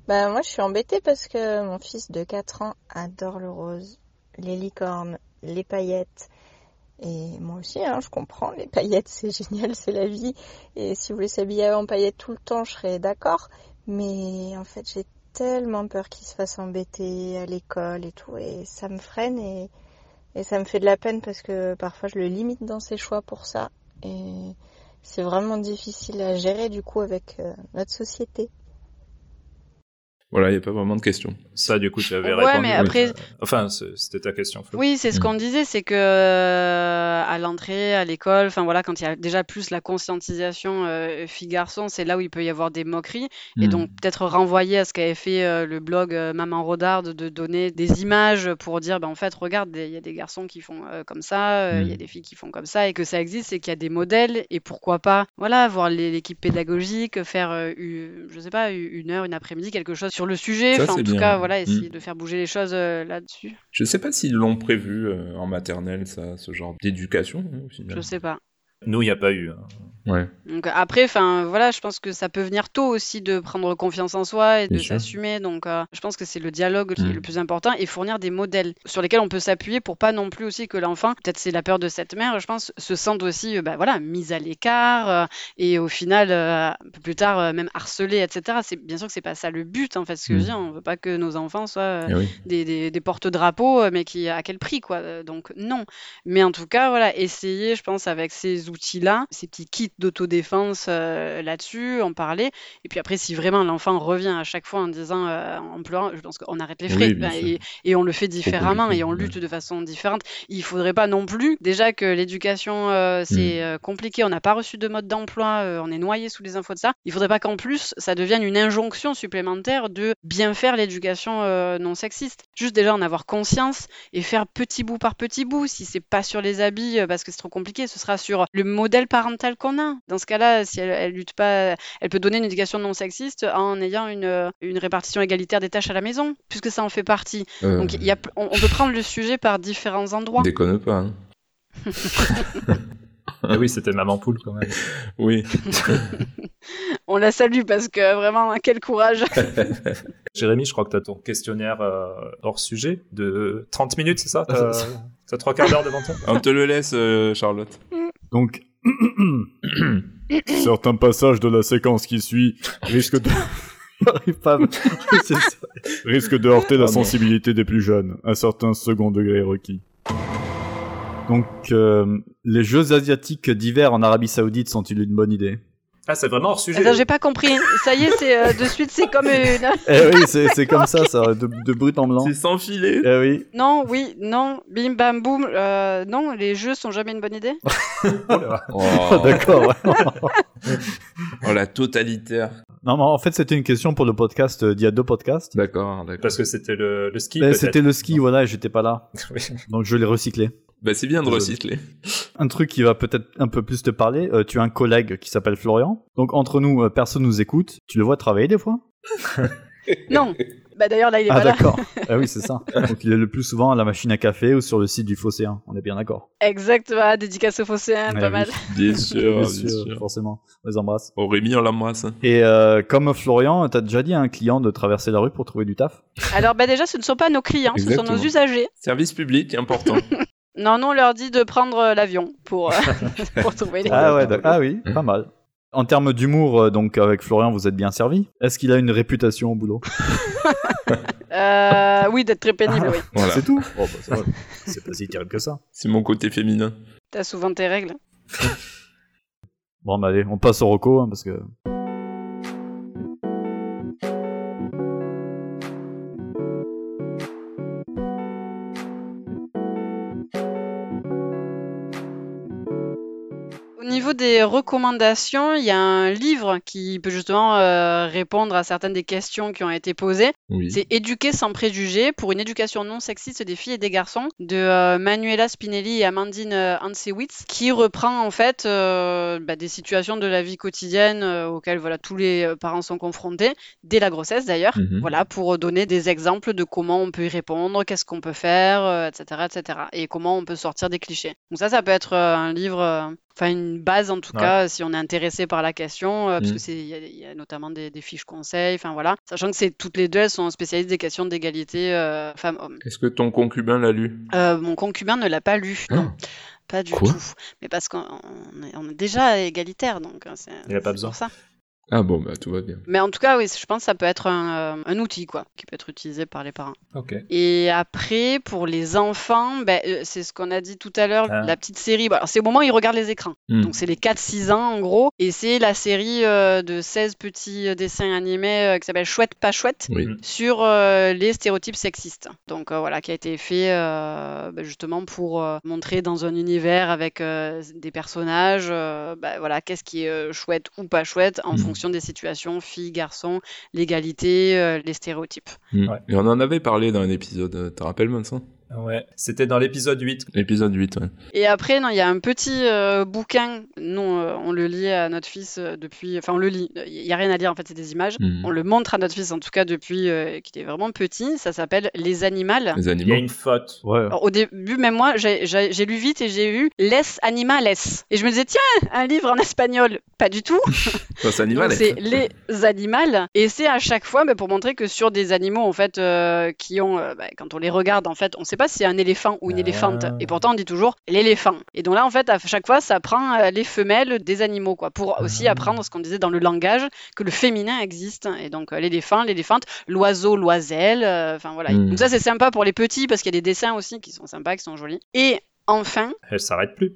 Bah moi je suis embêtée parce que mon fils de 4 ans adore le rose les licornes, les paillettes. Et moi aussi, hein, je comprends, les paillettes, c'est <laughs> génial, c'est la vie. Et si vous voulez s'habiller en paillettes tout le temps, je serais d'accord. Mais en fait, j'ai tellement peur qu'il se fasse embêter à l'école et tout. Et ça me freine et, et ça me fait de la peine parce que parfois je le limite dans ses choix pour ça. Et c'est vraiment difficile à gérer du coup avec notre société. Voilà, il n'y a pas vraiment de questions. Ça, du coup, tu avais ouais, répondu. mais après... Enfin, c'était ta question. Flo. Oui, c'est ce mm. qu'on disait, c'est que euh, à l'entrée, à l'école, enfin voilà, quand il y a déjà plus la conscientisation euh, fille-garçon, c'est là où il peut y avoir des moqueries. Et mm. donc, peut-être renvoyer à ce qu'avait fait euh, le blog Maman Rodarde, de donner des images pour dire, ben, en fait, regarde, il y a des garçons qui font comme ça, il y a mm. des filles qui font comme ça, et que ça existe, et qu'il y a des modèles, et pourquoi pas, voilà, voir l'équipe pédagogique, faire, je sais pas, une heure, une après-midi, quelque chose sur le sujet. en tout cas, voilà, essayer mm. de faire bouger les choses euh, là-dessus. Je sais pas s'ils l'ont prévu euh, en maternelle, ça, ce genre d'éducation. Hein, je sais pas. Nous, il n'y a pas eu. Hein. Donc après, enfin voilà, je pense que ça peut venir tôt aussi de prendre confiance en soi et de s'assumer. Donc euh, je pense que c'est le dialogue qui est le mm. plus important et fournir des modèles sur lesquels on peut s'appuyer pour pas non plus aussi que l'enfant, peut-être c'est la peur de cette mère, je pense, se sente aussi, bah, voilà, mise à l'écart euh, et au final un peu plus tard même harcelé, etc. C'est bien sûr que c'est pas ça le but en fait. Ce que je mm. dis, on veut pas que nos enfants soient eh des, des, des porte-drapeaux, mais qui à quel prix quoi. Donc non. Mais en tout cas, voilà, essayer, je pense, avec ces outils-là, ces petits kits d'autodéfense euh, là-dessus, en parler. Et puis après, si vraiment l'enfant revient à chaque fois en disant, euh, en pleurant, je pense qu'on arrête les frais ben, et, on le fait différemment et on lutte de façon différente. Il faudrait pas non plus, déjà que l'éducation euh, c'est mm. compliqué, on n'a pas reçu de mode d'emploi, on est noyé sous les infos de ça. Il faudrait pas qu'en plus ça devienne une injonction supplémentaire de bien faire l'éducation non sexiste. Juste déjà en avoir conscience et faire petit bout par petit bout. Si c'est pas sur les habits parce que c'est trop compliqué, ce sera sur le modèle parental qu'on a dans ce cas-là, si elle, lutte pas, elle peut donner une éducation non sexiste en ayant une, une répartition égalitaire des tâches à la maison, puisque ça en fait partie. Euh. Donc y a, on, peut prendre le sujet par différents endroits. Déconne pas. Hein. <laughs> Ah oui, c'était maman poule quand même. Oui. <laughs> On la salue parce que vraiment, quel courage. <laughs> Jérémy, je crois que tu as ton questionnaire euh, hors sujet de 30 minutes, c'est ça? Tu as trois quarts d'heure devant toi? On te le laisse, euh, Charlotte. Donc, <coughs> Certains passages de la séquence qui suit risquent de... <laughs> risque de heurter la sensibilité des plus jeunes. Un certain second degré requis. Donc, euh, les Jeux asiatiques d'hiver en Arabie Saoudite sont-ils une bonne idée? Ah, c'est vraiment hors sujet. J'ai pas compris. Ça y est, c'est euh, de suite, c'est comme une. <laughs> eh oui, c'est comme ça, ça, de, de brut en blanc. C'est sans filet. Eh oui. Non, oui, non, bim bam boum. Euh, non, les jeux sont jamais une bonne idée. <laughs> oh. <laughs> D'accord. oh la totalitaire. Non, mais en fait, c'était une question pour le podcast euh, d'il y a deux podcasts. D'accord, d'accord. Parce que c'était le, le ski. Eh, c'était le ski, voilà, et j'étais pas là. Donc je l'ai recyclé. Bah, c'est bien de recycler. Un truc qui va peut-être un peu plus te parler, euh, tu as un collègue qui s'appelle Florian. Donc entre nous, euh, personne nous écoute. Tu le vois travailler des fois? <laughs> Non. Bah d'ailleurs là il est ah, pas là. Ah d'accord. <laughs> ah oui c'est ça. Donc il est le plus souvent à la machine à café ou sur le site du Phocéen. On est bien d'accord. Exactement. Dédicace au Phocéen, pas mal. Bien sûr, <laughs> bien, sûr, forcément. On les embrasse. Rémi on l'embrasse. Et euh, comme Florian, t'as déjà dit à un client de traverser la rue pour trouver du taf? Alors bah déjà ce ne sont pas nos clients, ce sont nos usagers. Service public important. Non, non, on leur dit de prendre euh, l'avion pour, euh, <laughs> <laughs> pour trouver les ah, ouais, ah oui, pas mal. En termes d'humour, euh, donc avec Florian, vous êtes bien servi. Est-ce qu'il a une réputation au boulot? <laughs> Oui, d'être très pénible, oui. C'est tout oh, bah, C'est pas si terrible que ça. C'est mon côté féminin. T'as souvent tes règles. bon, bah allez, on passe au reco, hein, parce que... des recommandations, il y a un livre qui peut justement euh, répondre à certaines des questions qui ont été posées. C'est Éduquer sans préjugés pour une éducation non sexiste des filles et des garçons de euh, Manuela Spinelli et Amandine euh, Hansewitz, qui reprend en fait bah, des situations de la vie quotidienne auxquelles voilà tous les parents sont confrontés dès la grossesse d'ailleurs. Mhm. Voilà pour donner des exemples de comment on peut y répondre, qu'est-ce qu'on peut faire, etc., etc. Et comment on peut sortir des clichés. Donc ça, ça peut être un livre enfin une base en tout cas si on est intéressé par la question euh, parce mm. que c'est il y, a notamment des, fiches conseils enfin voilà. Sachant que c'est toutes les deux elles sont spécialistes des questions d'égalité euh, femmes-hommes est-ce que ton concubin l'a lu? Euh, mon concubin ne l'a pas lu. Ah. non pas du tout. Mais parce qu'on est, on est déjà égalitaire donc hein, c'est il a pas besoin. ça Ah bon, bah tout va bien. Mais en tout cas, oui, je pense que ça peut être un, un outil, quoi, qui peut être utilisé par les parents. Ok. Et après, pour les enfants, ben, euh, c'est ce qu'on a dit tout à l'heure, Ah. la petite série. bah, alors, c'est au moment où ils regardent les écrans. Hmm. Donc, c'est les 4-6 ans, en gros. Et c'est la série euh, de 16 petits euh, dessins animés euh, qui s'appelle Chouette, pas chouette. Oui. Mhm. sur euh, les stéréotypes sexistes. Donc euh, voilà, qui a été fait euh, bah, justement pour euh, montrer dans un univers avec euh, des personnages, euh, bah, voilà, qu'est-ce qui est euh, chouette ou pas chouette en Mhm. Fonction des situations, filles, garçons, l'égalité, euh, les stéréotypes. Mm. Ouais. Et on en avait parlé dans un épisode, euh, te rappelles Vincent? Ouais. C'était dans l'épisode 8. L'épisode 8, ouais. Et après, non, il y a un petit euh, bouquin, non, euh, on le lit à notre fils euh, depuis, enfin on le lit, il n'y a rien à lire en fait, c'est des images. Mm. On le montre à notre fils en tout cas depuis euh, qu'il est vraiment petit, ça s'appelle Les Animales. Les Il y a animaux. une faute. Ouais. Alors, au début, même moi, j'ai lu vite et j'ai eu Les Animales. Et je me disais, tiens, un livre en espagnol. Pas du tout. <laughs> C'est animal. Donc, c'est Les Animales. Et c'est à chaque fois bah, pour montrer que sur des animaux, en fait, euh, qui ont, euh, bah, quand on les regarde, en fait, on ne sait pas si c'est un éléphant ou une Ah. éléphante. Et pourtant, on dit toujours l'éléphant. Et donc là, en fait, à chaque fois, ça prend euh, les femelles des animaux, quoi, pour aussi Ah. apprendre ce qu'on disait dans le langage, que le féminin existe. Et donc, euh, l'éléphant, l'éléphante, l'oiseau, l'oiselle. euh, Enfin, voilà. Mm. Donc ça, c'est sympa pour les petits parce qu'il y a des dessins aussi qui sont sympas, qui sont jolis. Et enfin, Elle s'arrête plus.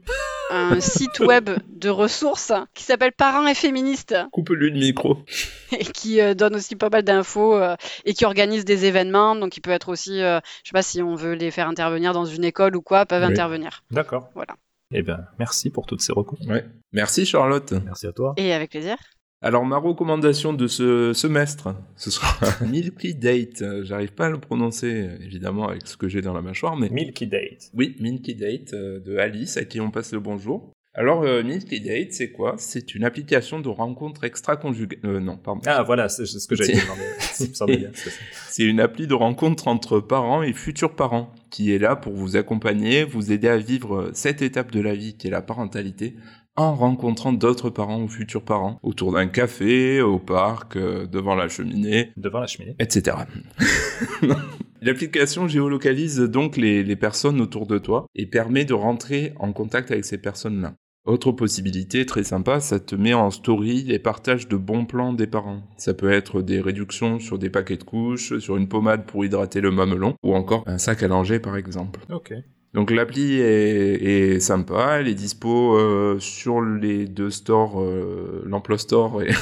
un <laughs> site web de ressources qui s'appelle Parents et féministes Coupe-lui le micro. <laughs> et qui euh, donne aussi pas mal d'infos euh, et qui organise des événements. Donc, il peut être aussi, euh, je sais pas si on veut les faire intervenir dans une école ou quoi, peuvent Oui. intervenir. D'accord. Voilà. Eh ben, merci pour toutes ces recours. Ouais. Merci Charlotte. Merci à toi. Et avec plaisir. Alors ma recommandation de ce semestre, ce sera <laughs> Milky Date. Euh, J'arrive pas à le prononcer euh, évidemment avec ce que j'ai dans la mâchoire, mais Milky Date. oui, Milky Date euh, de Alice à qui on passe le bonjour. Alors euh, Milky Date, c'est quoi? C'est une application de rencontre extra-conjugale. Euh, non, pardon. Ah, voilà, c'est ce que semblait bien, <laughs> c'est une appli de rencontre entre parents et futurs parents qui est là pour vous accompagner, vous aider à vivre cette étape de la vie qui est la parentalité en rencontrant d'autres parents ou futurs parents autour d'un café, au parc, euh, devant la cheminée, Devant la cheminée. etc. <laughs> L'application géolocalise donc les, les personnes autour de toi et permet de rentrer en contact avec ces personnes-là. Autre possibilité très sympa, ça te met en story les partages de bons plans des parents. Ça peut être des réductions sur des paquets de couches, sur une pommade pour hydrater le mamelon, ou encore un sac à langer par exemple. Ok. Donc l'appli est, est sympa, elle est dispo euh, sur les deux stores, euh, l'Emploi Store et... <laughs>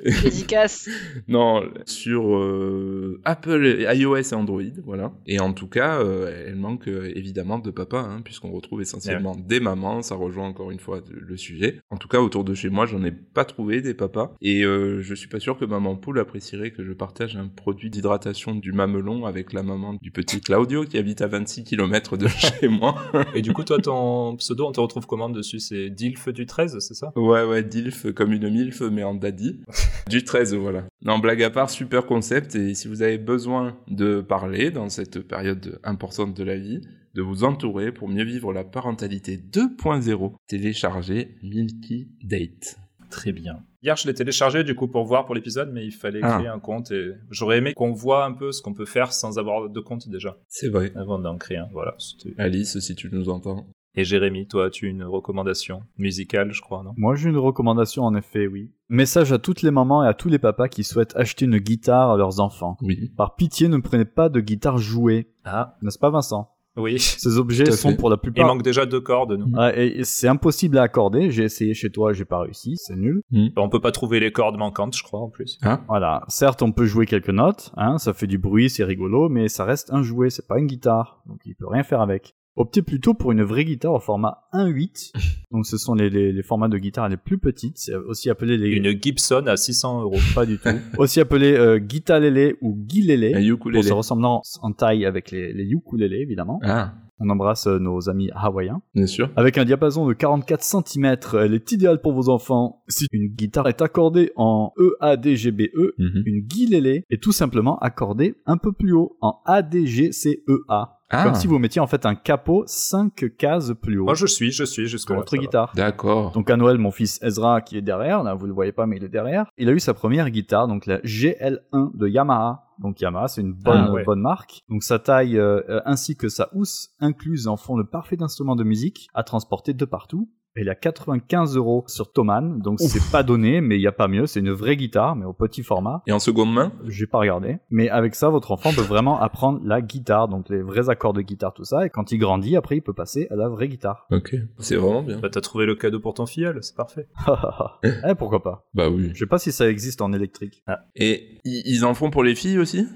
<laughs> Efficace. non, sur euh, Apple, iOS et Android, voilà. Et en tout cas, euh, elle manque évidemment de papa, hein, puisqu'on retrouve essentiellement des mamans, ça rejoint encore une fois le sujet. En tout cas, autour de chez moi, j'en ai pas trouvé des papas, et euh, je suis pas sûr que maman poule apprécierait que je partage un produit d'hydratation du mamelon avec la maman du petit Claudio qui habite à 26 km de <laughs> chez moi. Et du coup, toi, ton pseudo, on te retrouve comment dessus? C'est Dilf du 13, c'est ça? Ouais, ouais, DILF comme une MILF, mais en daddy. du 13, voilà. Non, blague à part, super concept. Et si vous avez besoin de parler dans cette période importante de la vie, de vous entourer pour mieux vivre la parentalité 2.0, téléchargez Milky Date. Très bien. Hier, je l'ai téléchargé du coup pour voir pour l'épisode, mais il fallait Ah. créer un compte et j'aurais aimé qu'on voit un peu ce qu'on peut faire sans avoir de compte déjà, C'est vrai. avant d'en créer un. Voilà. Alice, si tu nous entends. Et Jérémy, toi, tu as une recommandation musicale, je crois, non? Moi, j'ai une recommandation, en effet, oui. Message à toutes les mamans et à tous les papas qui souhaitent acheter une guitare à leurs enfants. Oui. Par pitié, ne prenez pas de guitare jouée. Ah, N'est-ce pas, Vincent? Oui. Ces objets sont pour la Il plupart... manque déjà deux cordes, nous. Ah, et c'est impossible à accorder. J'ai essayé chez toi, j'ai pas réussi, c'est nul. On peut pas trouver les cordes manquantes, je crois, en plus. Ah, Voilà. Certes, on peut jouer quelques notes, hein, ça fait du bruit, c'est rigolo, mais ça reste un jouet, c'est pas une guitare, donc il peut rien faire avec. Optez plutôt pour une vraie guitare au format 1.8. <laughs> Donc ce sont les, les, les formats de guitare les plus petites, c'est aussi appelé les Une Gibson à 600 euros. pas du tout. <laughs> aussi appelé euh, guitalélé ou guilélé. un Pour ukulélé. sa ressemblance en taille avec les, les ukulélés, évidemment. Ah, On embrasse euh, nos amis hawaïens. bien sûr. Avec un diapason de 44 cm, elle est idéale pour vos enfants. Si une guitare est accordée en EADGBE, Mhm. une guilélé est tout simplement accordée un peu plus haut, en ADGCEA. Ah, Comme si vous mettiez en fait un capot 5 cases plus haut Moi, je suis, je suis jusque votre guitare. d'accord. Donc à Noël, mon fils Ezra, qui est derrière, là vous le voyez pas mais il est derrière, il a eu sa première guitare, donc la GL1 de Yamaha. Donc Yamaha, c'est une bonne, Ah, ouais. bonne marque. Donc sa taille euh, euh, ainsi que sa housse incluse en font le parfait instrument de musique à transporter de partout. Elle est à 95 euros sur Thomann, donc c'est pas donné, mais il y a pas mieux. C'est une vraie guitare, mais au petit format. Et en seconde main? J'ai pas regardé. Mais avec ça, votre enfant peut vraiment apprendre la guitare, donc les vrais accords de guitare, tout ça. Et quand il grandit, après, il peut passer à la vraie guitare. Ok, c'est vraiment bien. Bah, t'as trouvé le cadeau pour ton filleul, c'est parfait. <laughs> eh, pourquoi pas? Bah oui. Je sais pas si ça existe en électrique. Et i- ils en font pour les filles aussi?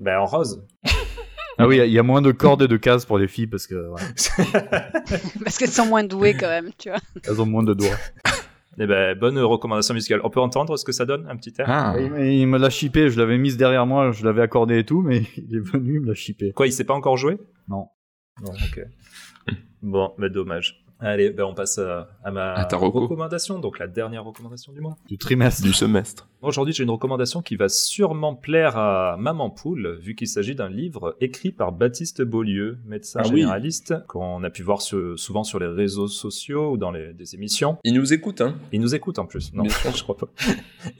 Bah, en rose. <laughs> Ah oui, il y a moins de cordes et de cases pour les filles parce que ouais, <laughs> Parce qu'elles sont moins douées quand même, tu vois. elles ont moins de doigts. <laughs> Eh ben, bonne recommandation musicale. On peut entendre ce que ça donne, un petit air? Ah, et il me l'a chippé, je l'avais mise derrière moi, je l'avais accordé et tout, mais <laughs> il est venu, il me l'a chippé. Quoi, il s'est pas encore joué? Non. Non, ok. bon, mais dommage. Allez, ben on passe à, à ma À ta reco. recommandation, donc la dernière recommandation du mois. Du trimestre. du semestre. Aujourd'hui, j'ai une recommandation qui va sûrement plaire à Maman Poule, vu qu'il s'agit d'un livre écrit par Baptiste Beaulieu, médecin Ah oui. généraliste, qu'on a pu voir sur- souvent sur les réseaux sociaux ou dans les, des émissions. Ils nous écoutent, hein Il nous écoute en plus, non, Bien sûr. <laughs> je crois pas.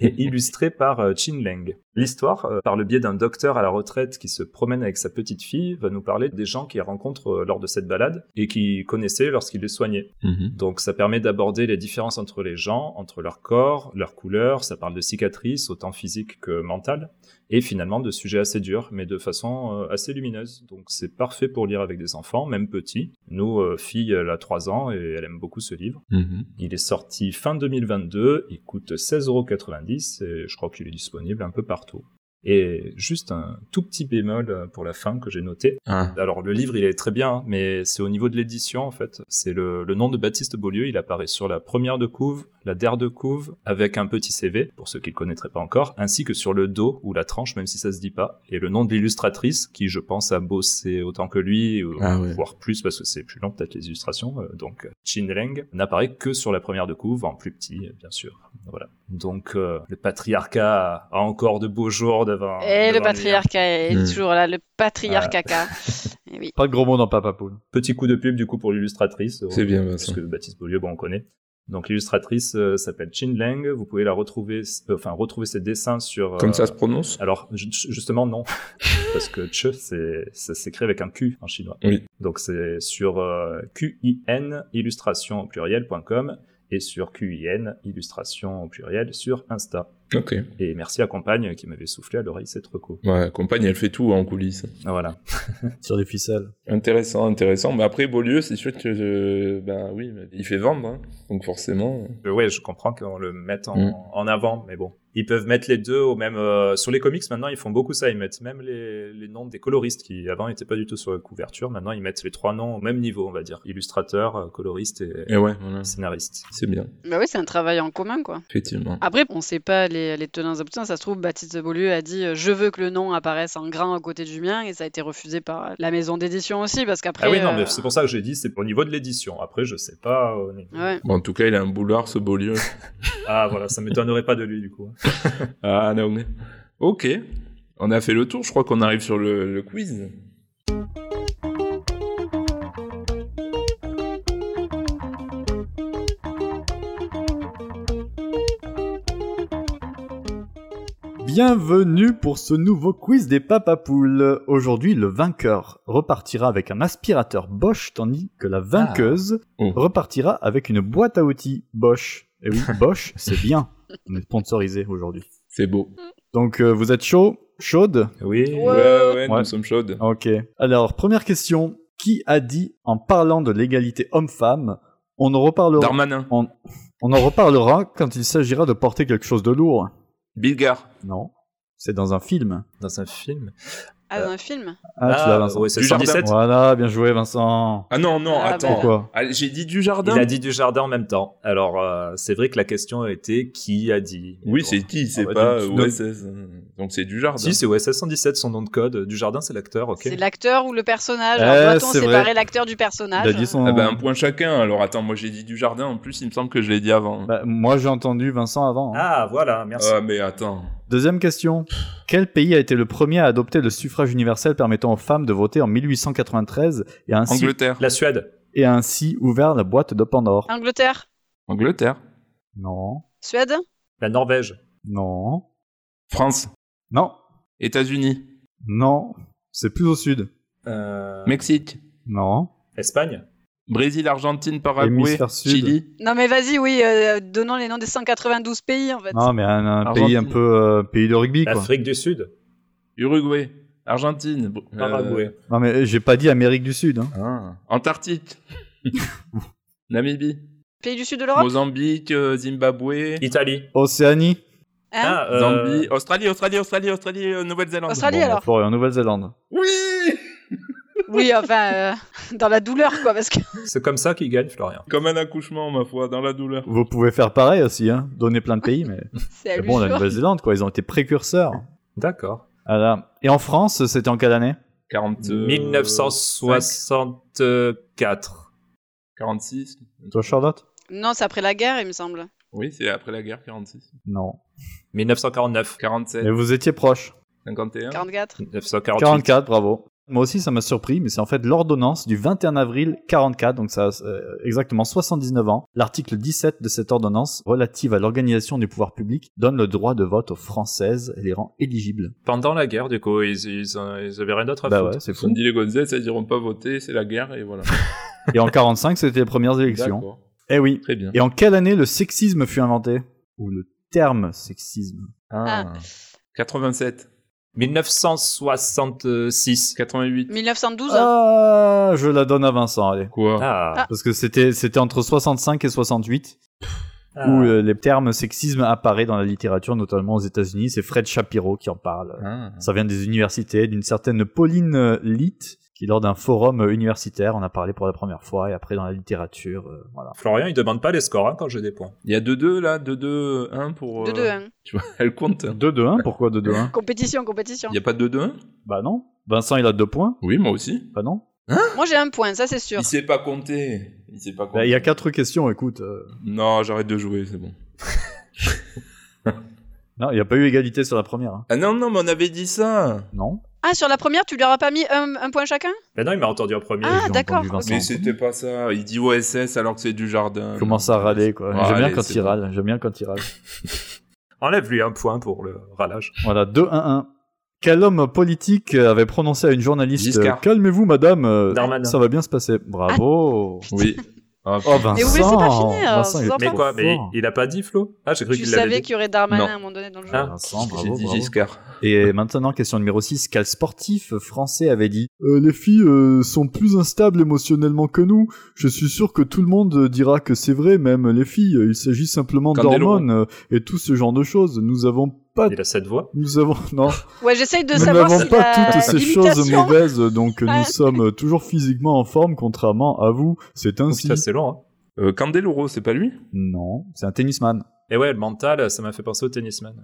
Et illustré par euh, Chin Leng. L'histoire, euh, par le biais d'un docteur à la retraite qui se promène avec sa petite fille, va nous parler des gens qu'il rencontre euh, lors de cette balade et qu'il connaissait lorsqu'il les soignait. Mhm. Donc ça permet d'aborder les différences entre les gens, entre leur corps, leur couleur, ça parle de cicatrices, autant physiques que mentales, et finalement de sujets assez durs, mais de façon euh, assez lumineuse. Donc c'est parfait pour lire avec des enfants, même petits. Nous, euh, fille, elle a 3 ans et elle aime beaucoup ce livre. Mhm. Il est sorti fin 2022, il coûte 16,90€ et je crois qu'il est disponible un peu partout. Et juste un tout petit bémol euh, pour la fin que j'ai noté. Ah. Alors le livre il est très bien, hein, mais c'est au niveau de l'édition en fait. C'est le, le nom de Baptiste Beaulieu, il apparaît sur la première de couve, la der de couve, avec un petit CV, pour ceux qui le connaîtraient pas encore, ainsi que sur le dos ou la tranche, même si ça se dit pas, et le nom de l'illustratrice, qui je pense a bossé autant que lui, ou Ah ouais. voire plus parce que c'est plus long peut-être les illustrations. euh, donc Chin Leng n'apparaît que sur la première de couve, en plus petit bien sûr. Voilà. Donc euh, le patriarcat a encore de beaux jours devant. Et devant Eh, le patriarcat est Hmm. toujours là, le patriarcat. <laughs> Et oui. Pas de gros mots dans Papa Poule. Petit coup de pub du coup pour l'illustratrice. C'est euh, bien, Parce que Baptiste Beaulieu, bon, on connaît. Donc l'illustratrice euh, s'appelle Chin Leng. Vous pouvez la retrouver, euh, enfin retrouver ses dessins sur. Comme euh, ça se prononce? Alors ju- justement non, <laughs> parce que Che c'est ça s'écrit avec un Q en chinois. Oui. Donc c'est sur euh, QIN illustration au pluriel.com et sur QIN illustration au pluriel sur Insta. Ok. Et merci à Compagne qui m'avait soufflé à l'oreille cette reco. Ouais, compagne, elle fait tout en coulisses. Ah, Voilà. <laughs> Sur les ficelles. Intéressant, intéressant. Mais après, Beaulieu, c'est sûr que, euh, ben oui, il fait vendre, hein. donc forcément. Euh, ouais, je comprends qu'on le mette en, Mm. en avant, mais bon. Ils peuvent mettre les deux au même. euh, sur les comics, maintenant, ils font beaucoup ça. Ils mettent même les, les noms des coloristes qui avant n'étaient pas du tout sur la couverture. Maintenant, ils mettent les trois noms au même niveau, on va dire. Illustrateur, euh, coloriste et Et ouais, voilà. scénariste. C'est bien, Bah oui, c'est un travail en commun, quoi. effectivement. Après, on sait pas les, les tenants aboutissants. Ça se trouve, Baptiste Beaulieu a dit euh, Je veux que le nom apparaisse en grand à côté du mien, et ça a été refusé par la maison d'édition aussi, parce qu'après. Ah oui, non, euh, mais c'est pour ça que j'ai dit, c'est au niveau de l'édition. Après, je sais pas. Ouais. Bon, en tout cas, il a un boulard, ce Beaulieu. <laughs> Ah, voilà, ça m'étonnerait pas de lui, du coup. <laughs> ah non. Ok. On a fait le tour, je crois qu'on arrive sur le, le quiz. Bienvenue pour ce nouveau quiz des papapoules. Aujourd'hui, le vainqueur repartira avec un aspirateur Bosch, tandis que la vainqueuse Oh. repartira avec une boîte à outils Bosch. Et oui, <laughs> Bosch, c'est bien. On est sponsorisé aujourd'hui. C'est beau. Donc, euh, vous êtes chaud? Chaude? Oui. Ouais. Ouais, ouais, nous sommes chaudes. Ok. Alors, première question. Qui a dit, en parlant de l'égalité homme-femme, on en reparlera, Darmanin. on, on en reparlera quand il s'agira de porter quelque chose de lourd? Bilgar. Non. C'est dans un film. Dans un film. Ah, dans un film Ah, tu l'as, Vincent. ouais, c'est Du jardin. 117. Voilà, bien joué, Vincent. Ah non, non, Ah, attends. Pourquoi Ah, J'ai dit du jardin Il a dit du jardin en même temps. Alors, euh, c'est vrai que la question a été qui a dit. Oui, Bon. c'est qui C'est Ah bah, pas euh, OSS. Donc c'est du jardin. Si, c'est OSS 117, son nom de code. Du jardin, c'est l'acteur, ok. C'est l'acteur ou le personnage? Eh, Alors, Doit-on c'est séparer vrai. l'acteur du personnage? Il a dit son. Ah bah un point chacun. Alors attends, moi j'ai dit du jardin. En plus, il me semble que je l'ai dit avant. Bah, moi, j'ai entendu Vincent avant. hein. Ah, voilà, merci. Ah mais attends. Deuxième question. Quel pays a été le premier à adopter le suffrage universel permettant aux femmes de voter en 1893 et a ainsi, Angleterre. La Suède. et ainsi ouvert la boîte de Pandore? Angleterre Angleterre. Non. Suède La Norvège. Non. France. Non. États-Unis. Non. C'est plus au sud. Euh, Mexique. Non. Espagne. Brésil, Argentine, Paraguay. Chili. Non mais vas-y, oui, euh, donnons les noms des 192 pays en fait. Non, mais un, pays un peu euh, pays de rugby, quoi. L'Afrique du Sud. Uruguay, Argentine, euh, Paraguay. Non, mais j'ai pas dit Amérique du Sud. Hein. ah, Antarctique, <laughs> Namibie, Pays du sud de l'Europe? Mozambique, euh, Zimbabwe, Italie. Océanie. Hein? Ah, euh, Zambie, Australie, Australie, Australie, Australie, euh, Nouvelle-Zélande. Australie Bon, alors Florian, Nouvelle-Zélande. Oui <laughs> Oui, enfin, euh, dans la douleur quoi, parce que... C'est comme ça qu'il gagne, Florian. Comme un accouchement, ma foi, dans la douleur. Vous pouvez faire pareil aussi, hein. Donner plein de pays, mais. <laughs> C'est mais bon, la. Nouvelle-Zélande, quoi. Ils ont été précurseurs. D'accord. Voilà. Et en France, c'était en quelle année? 40, euh, 1964. 46. Toi, Charlotte? Non, c'est après la guerre, il me semble. Oui, c'est après la guerre, 46. Non. 1949. 47, Mais vous étiez proche. 51. 44. 1948. 44, bravo. Moi aussi, ça m'a surpris, mais c'est en fait l'ordonnance du 21 avril 44, donc ça a euh, exactement 79 ans. L'article 17 de cette ordonnance, relative à l'organisation du pouvoir public, donne le droit de vote aux Françaises et les rend éligibles. Pendant la guerre, du coup, ils, ils, euh, ils avaient rien d'autre à Bah foutre. ouais, c'est On fou. dit les Gonzès, ils diront pas voter, c'est la guerre, et voilà. <laughs> Et en 45, c'était les premières élections. Eh oui. Très bien. Et en quelle année le sexisme fut inventé? Ou le terme sexisme? Ah. 87, 1966. 88. 1912 Ah, je la donne à Vincent, allez. Quoi Ah. Parce que c'était c'était entre 65 et 68 Ah. où euh, les termes sexisme apparaît dans la littérature, notamment aux États-Unis. C'est Fred Shapiro qui en parle. Ah. Ça vient des universités, d'une certaine Pauline euh, Litt, qui lors d'un forum euh, universitaire en a parlé pour la première fois, et après dans la littérature, euh, voilà. Florian, il demande pas les scores hein, quand j'ai des points. Il y a 2-2 là, 2-2-1 pour. euh, 2-2-1. Tu vois, <laughs> elle compte. 2-2-1, pourquoi 2-2-1 Compétition, compétition. Il n'y a pas de 2-2-1 Bah non. Vincent, il a deux points Oui, moi aussi. Bah non. Moi j'ai un point, ça c'est sûr. Il sait pas compter. Il sait pas compter. Bah, Il y a quatre questions, écoute. euh, Non, j'arrête de jouer, c'est bon. <laughs> Non, il n'y a pas eu égalité sur la première. hein. Ah non, non, mais on avait dit ça. Non Ah, sur la première, tu lui auras pas mis un, un point chacun? Mais non, il m'a entendu en premier. Ah, d'accord. Mais c'était pas ça. Il dit OSS alors que c'est du jardin. Il commence à râler, quoi. J'aime bien quand il bon. râle. J'aime bien quand il râle. <laughs> Enlève-lui un point pour le râlage. Voilà, 2-1-1. Quel homme politique avait prononcé à une journaliste. Calmez-vous, madame, euh, Darmanin. ça va bien se passer. Bravo. Oui. <laughs> Ah, Oh, Vincent. Mais vous laissez pas finir, Vincent, il est vous en Mais quoi Mais il, a pas dit Flo? Ah, j'ai cru Tu qu'il l'avait savais dit. qu'il y aurait Darmanin Non. à un moment donné dans le jeu. Ah. Vincent, J'ai bravo, dit bravo. Giscard. Et maintenant, question numéro 6. Quel sportif français avait dit Euh, Les filles euh, sont plus instables émotionnellement que nous. Je suis sûr que tout le monde dira que c'est vrai, même les filles. Il s'agit simplement d'hormones euh, et tout ce genre de choses. Nous avons pas... Il a cette voix. Nous avons... Non, Ouais, j'essaye de nous savoir n'avons si pas la toutes ces choses mauvaises, donc nous sommes toujours physiquement en forme, contrairement à vous. C'est Oh, ainsi. c'est long. Hein. Euh, Candeloro, c'est pas lui? Non, c'est un tennisman. Et ouais, le mental, ça m'a fait penser au tennisman.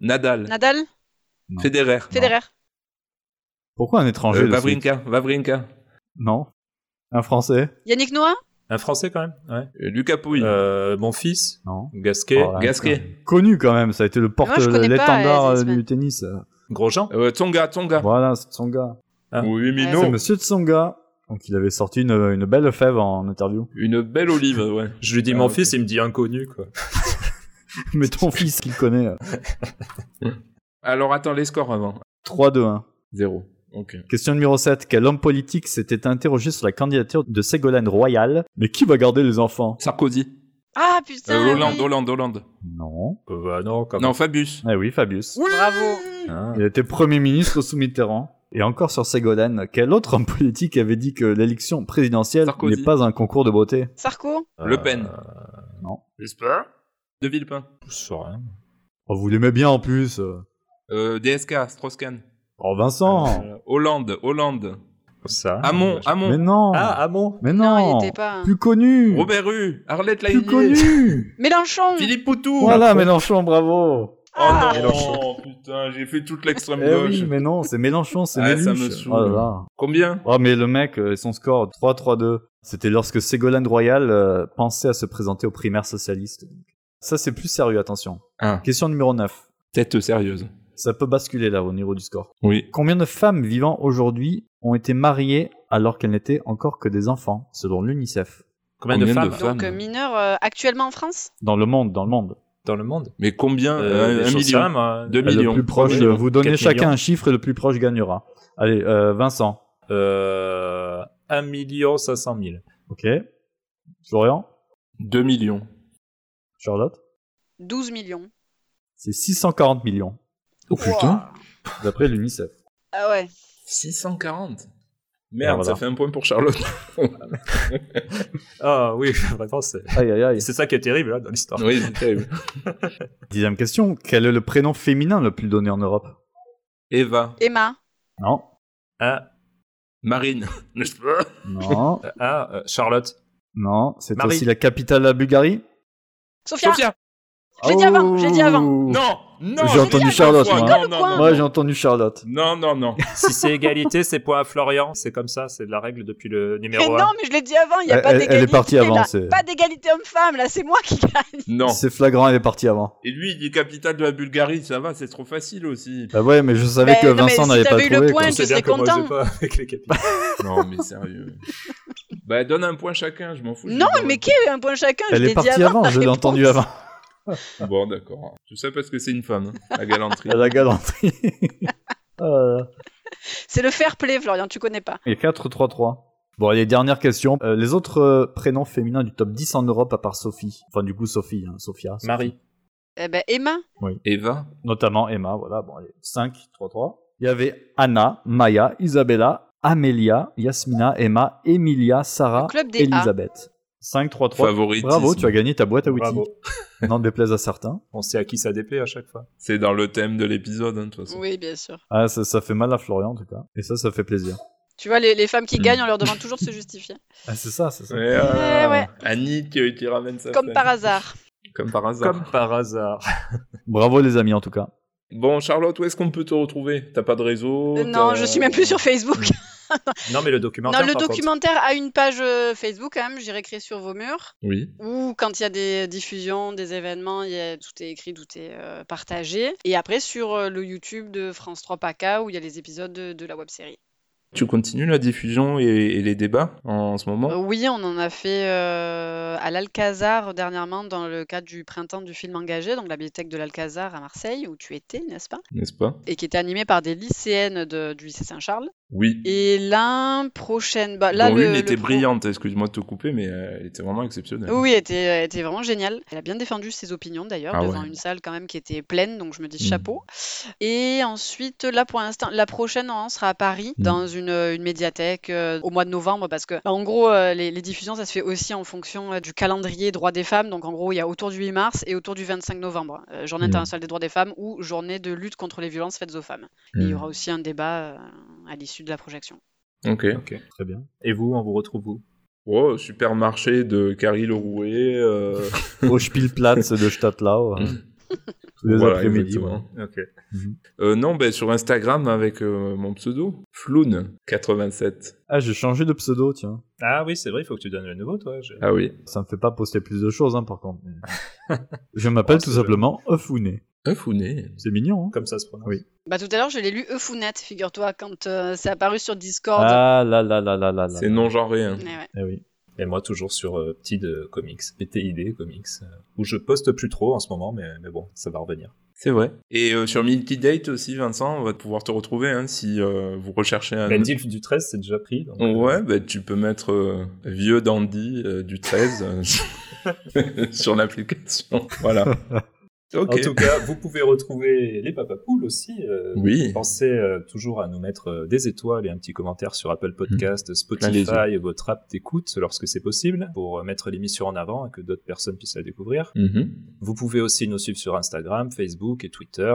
Nadal. Nadal? Non. Federer. Federer Pourquoi un étranger Euh, Vavrinka. Vavrinka. Non. Un français? Yannick Noah? Un français quand même Ouais. Euh, Lucas Pouille. Euh, mon fils, Non. Gasquet, Oh là. Gasquet. Connu quand même, ça a été le porte l'étendard euh, du tennis. Grosjean. Euh, Tsonga, Tsonga. Voilà, c'est Tsonga. Ah. Oui, Mino. C'est Monsieur Tsonga. Donc il avait sorti une, une belle fève en interview. Une belle olive, ouais. Je lui dis Ah, mon fils, il me dit inconnu quoi. <laughs> Mais ton fils qu'il connaît. Alors attends, les scores avant. 3-2-1. 0. Question numéro 7. Quel homme politique s'était interrogé sur la candidature de Ségolène Royal? Mais qui va garder les enfants? Sarkozy. Ah putain Euh, Hollande, oui. Hollande, Hollande. Non. Euh, bah non, quand Non, Fabius. Eh oui, Fabius. Bravo Ah. Il était Premier ministre sous Mitterrand. Et encore sur Ségolène, quel autre homme politique avait dit que l'élection présidentielle n'est pas un concours de beauté? Sarko Le Pen. Euh, J'espère. De Villepin. je sais rien. Oh, vous l'aimez bien en plus. Euh, DSK, Strauss-Kahn. Oh, Vincent Euh, Hollande, Hollande. Ça. Hamon, je- Hamon. Mais non Ah, Hamon. Mais Non, non, il était pas. Plus connu Robert Rue, Arlette Plus Laïnier. connu <laughs> Mélenchon Philippe Poutou. Voilà, Mélenchon, bravo Oh Ah. non, putain, j'ai fait toute l'extrême Eh gauche. oui, mais non, c'est Mélenchon, c'est Ah, ça me saoule. Oh là là. Combien? Oh, mais le mec, euh, son score 3-3-2. C'était lorsque Ségolène Royal euh, pensait à se présenter aux primaires socialistes. Ça, c'est plus sérieux, attention. Un. Question numéro 9. Tête sérieuse. Ça peut basculer là au niveau du score. Oui. Combien de femmes vivant aujourd'hui ont été mariées alors qu'elles n'étaient encore que des enfants, selon l'UNICEF? Combien, Combien de de femmes Donc euh, mineur euh, actuellement en France? Dans le monde, dans le monde. dans le monde Mais combien Euh, Un, un million? moi. Deux Euh, millions. Le plus proche, Trois millions. euh, vous donnez chacun millions. un chiffre et le plus proche gagnera. Allez, euh, Vincent. Euh, 1 million 500 000. Ok. Florian? 2 millions. Charlotte? 12 millions. C'est 640 millions. Oh putain D'après l'UNICEF. Ah ouais. 640 Merde, voilà. ça fait un point pour Charlotte. Ah oui, vraiment, c'est Aïe aïe aïe. c'est ça qui est terrible là, dans l'histoire. oui, c'est terrible. <laughs> Dixième question. Quel est le prénom féminin le plus donné en Europe? Eva. Emma. Non. Ah, Marine. <laughs> N'est-ce pas? Non. ah euh, Charlotte. non. C'est Marie. aussi la capitale de la Bulgarie? Sophia. Sophia Je l'ai dit avant, je l'ai dit avant. Non Non J'ai entendu Charlotte, moi. Non, non, non. Moi, j'ai entendu Charlotte. Non, non, non. <laughs> si c'est égalité, c'est point à Florian. C'est comme ça, c'est de la règle depuis le Mais numéro 1. non, mais je l'ai dit avant, il n'y a Elle- pas d'égalité. elle est partie avant, là. c'est- Pas d'égalité homme-femme, là, c'est moi qui gagne. Non. C'est flagrant, elle est partie avant. Et lui, il dit capitale de la Bulgarie, ça va, c'est trop facile aussi. Bah ouais, mais je savais Ben, que mais Vincent si n'avait pas t'avais eu le trouvé. point, bien serais content. j'ai pas avec les capitales. <laughs> Non, mais sérieux. bah, donne un point chacun, je m'en fous. Non, mais qui a eu un point chacun? Elle est partie avant. je l'ai entendu avant. Bon, d'accord. Tout ça parce que c'est une femme, hein, la galanterie. <laughs> Elle a galanterie. <laughs> Euh, C'est le fair play, Florian, tu connais pas. Il y a 4-3-3. Bon, allez, dernière question. Euh, les autres euh, prénoms féminins du top 10 en Europe à part Sophie. Enfin, du coup, Sophie, hein, Sophia. Sophie. Marie. Eh ben, Emma. Eva Notamment Emma, voilà. Bon, allez, 5-3-3. Il y avait Anna, Maya, Isabella, Amelia, Yasmina, Emma, Emilia, Sarah, Le club des A. Elisabeth. 5-3-3. Favorite. Bravo, tu as gagné ta boîte à outils. Bravo. <laughs> N'en déplaise à certains. On sait à qui ça déplaît à chaque fois. C'est dans le thème de l'épisode, hein, de toute façon. Oui, bien sûr. Ah, ça, ça fait mal à Florian, en tout cas. Et ça, ça fait plaisir. Tu vois, les, les femmes qui Hmm. gagnent, on leur demande toujours de se justifier. <laughs> Ah, c'est ça, c'est ça. Ouais, ah, Eh ouais. Annie qui, qui ramène sa Comme femme. par hasard. Comme par hasard. Comme par hasard. <laughs> Bravo, les amis, en tout cas. Bon, Charlotte, où est-ce qu'on peut te retrouver? T'as pas de réseau? Euh, non, je suis même plus sur Facebook. <laughs> Non, mais le documentaire. non, le contre. documentaire a une page euh, Facebook quand même, j'irai écrire sur vos murs. Oui. Ou quand il y a des diffusions, des événements, il y a, tout est écrit, tout est euh, partagé. Et après sur euh, le YouTube de France 3 PACA où il y a les épisodes de, de la web série. Tu continues la diffusion et, et les débats en ce moment? Euh, oui, on en a fait euh, à l'Alcazar dernièrement dans le cadre du printemps du film engagé, donc la bibliothèque de l'Alcazar à Marseille où tu étais, n'est-ce pas? N'est-ce pas? Et qui était animée par des lycéennes de- du lycée Saint-Charles. Oui. Et l'an prochaine, bah, là dont le, une le était pro- brillante, excuse-moi de te couper, mais euh, elle était vraiment exceptionnelle. Oui, elle était, elle était vraiment géniale. Elle a bien défendu ses opinions d'ailleurs Ah devant ouais. une salle quand même qui était pleine, donc je me dis Mm. chapeau. Et ensuite, là pour l'instant, la prochaine on sera à Paris Mm. dans une, une médiathèque euh, au mois de novembre parce que en gros euh, les, les diffusions ça se fait aussi en fonction du calendrier droits des femmes. Donc en gros il y a autour du 8 mars et autour du 25 novembre, journée Mm. internationale des droits des femmes ou journée de lutte contre les violences faites aux femmes. Et il y aura aussi un débat à l'issue de la projection. Ok. Ok. Très bien. Et vous, on vous retrouve où? Oh, supermarché de Carrie Lerouet. Euh... <laughs> Au Spielplatz de Stadtlau. tous <laughs> les voilà, après-midi. Ok. Euh, non, ben sur Instagram avec euh, mon pseudo, Floun87. Ah, j'ai changé de pseudo, tiens. Ah oui, c'est vrai, il faut que tu donnes le nouveau, toi. Ah oui. Ça me fait pas poster plus de choses, hein, par contre. mais- <laughs> Je m'appelle Oh, tout c'est simplement Eufouné. Un founet. C'est mignon, hein Comme ça se prononce. Oui. Bah tout à l'heure je l'ai lu Eufounet, figure-toi, quand euh, c'est apparu sur Discord. Ah là là là là là là. C'est non genré. Hein. Eh ouais. Eh oui. Et moi, toujours sur euh, Petit de Comics, PTID Comics, euh, où je poste plus trop en ce moment, mais, mais bon, ça va revenir. C'est vrai. Et euh, sur Milky Date aussi, Vincent, on va pouvoir te retrouver hein, si euh, vous recherchez un. L'Endilf du 13, c'est déjà pris. donc, euh, Ouais, bah, tu peux mettre euh, vieux dandy euh, du 13 euh, <laughs> sur l'application. Voilà. <laughs> En tout cas, vous pouvez retrouver les Papapoules aussi. euh, Oui. Pensez euh, toujours à nous mettre euh, des étoiles et un petit commentaire sur Apple Podcast, Plein les Spotify et votre app d'écoute lorsque c'est possible pour mettre l'émission en avant et que d'autres personnes puissent la découvrir. Mhm. Vous pouvez aussi nous suivre sur Instagram, Facebook et Twitter,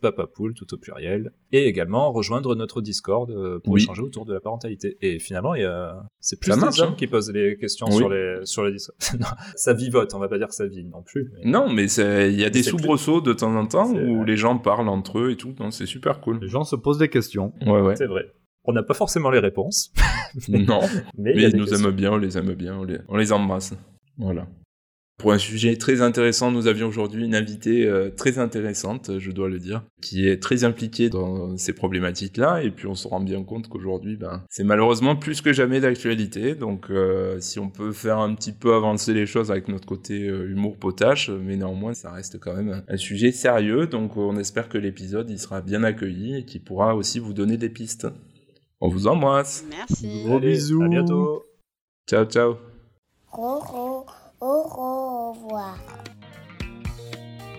papapoule tout au pluriel, et également rejoindre notre Discord pour Oui. échanger autour de la parentalité. Et finalement, c'est plus marche, hommes hein. qui posent les questions Oui. sur les sur le Discord. <laughs> Non, ça vivote, on va pas dire que ça vit non plus. mais- Non, mais c'est- y a des soubresauts de temps en temps où vrai. les gens parlent entre eux et tout. C'est super cool. Les gens se posent des questions. Ouais, ouais. C'est vrai. On n'a pas forcément les réponses, <laughs> non. mais, il ils nous questions. aiment bien, on les aime bien, on les, on les embrasse. Voilà. Pour un sujet très intéressant, nous avions aujourd'hui une invitée euh, très intéressante, je dois le dire, qui est très impliquée dans ces problématiques-là. Et puis on se rend bien compte qu'aujourd'hui, ben, c'est malheureusement plus que jamais d'actualité. Donc euh, si on peut faire un petit peu avancer les choses avec notre côté euh, humour potache, mais néanmoins ça reste quand même un, sujet sérieux. Donc on espère que l'épisode il sera bien accueilli et qu'il pourra aussi vous donner des pistes. On vous embrasse. Merci. Gros Allez, bisous. À bientôt. Ciao, ciao. Au, au, au revoir.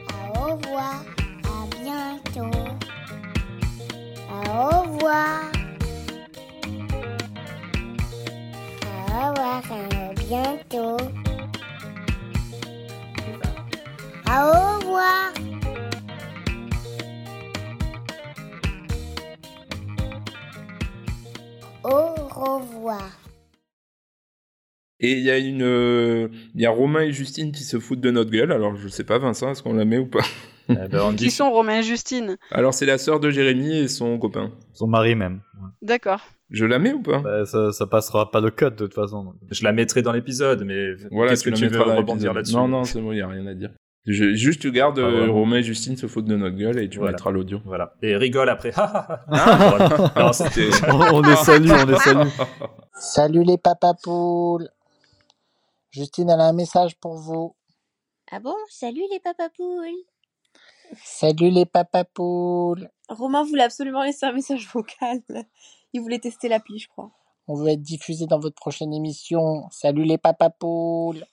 Au revoir. À bientôt. Au revoir. Au revoir. À bientôt. Au revoir. Au revoir. Et il y a une, euh, il y a Romain et Justine qui se foutent de notre gueule. Alors je sais pas, Vincent, est-ce qu'on la met ou pas? <laughs> Eh ben, Qui sont Romain et Justine? Alors c'est la sœur de Jérémy et son copain. Son mari même. D'accord. Je la mets ou pas? Bah, ça, ça passera pas de cut de toute façon. donc. je la mettrai dans l'épisode, mais Voilà, qu'est-ce que tu veux rebondir là-dessus? Non, non, c'est bon, il y a rien à dire. Je- juste tu gardes Ah, euh. Romain et Justine se foutent de notre gueule et tu Voilà. mettras l'audio. Voilà. Et rigole après. <laughs> Non, <laughs> c'était- on, on les salue, on les salue. Salut les papapoules. Justine, elle a un message pour vous. Ah bon? Salut les papapoules Salut les papapoules. Romain voulait absolument laisser un message vocal. Il voulait tester l'appli, je crois. On veut être diffusé dans votre prochaine émission. Salut les papapoules.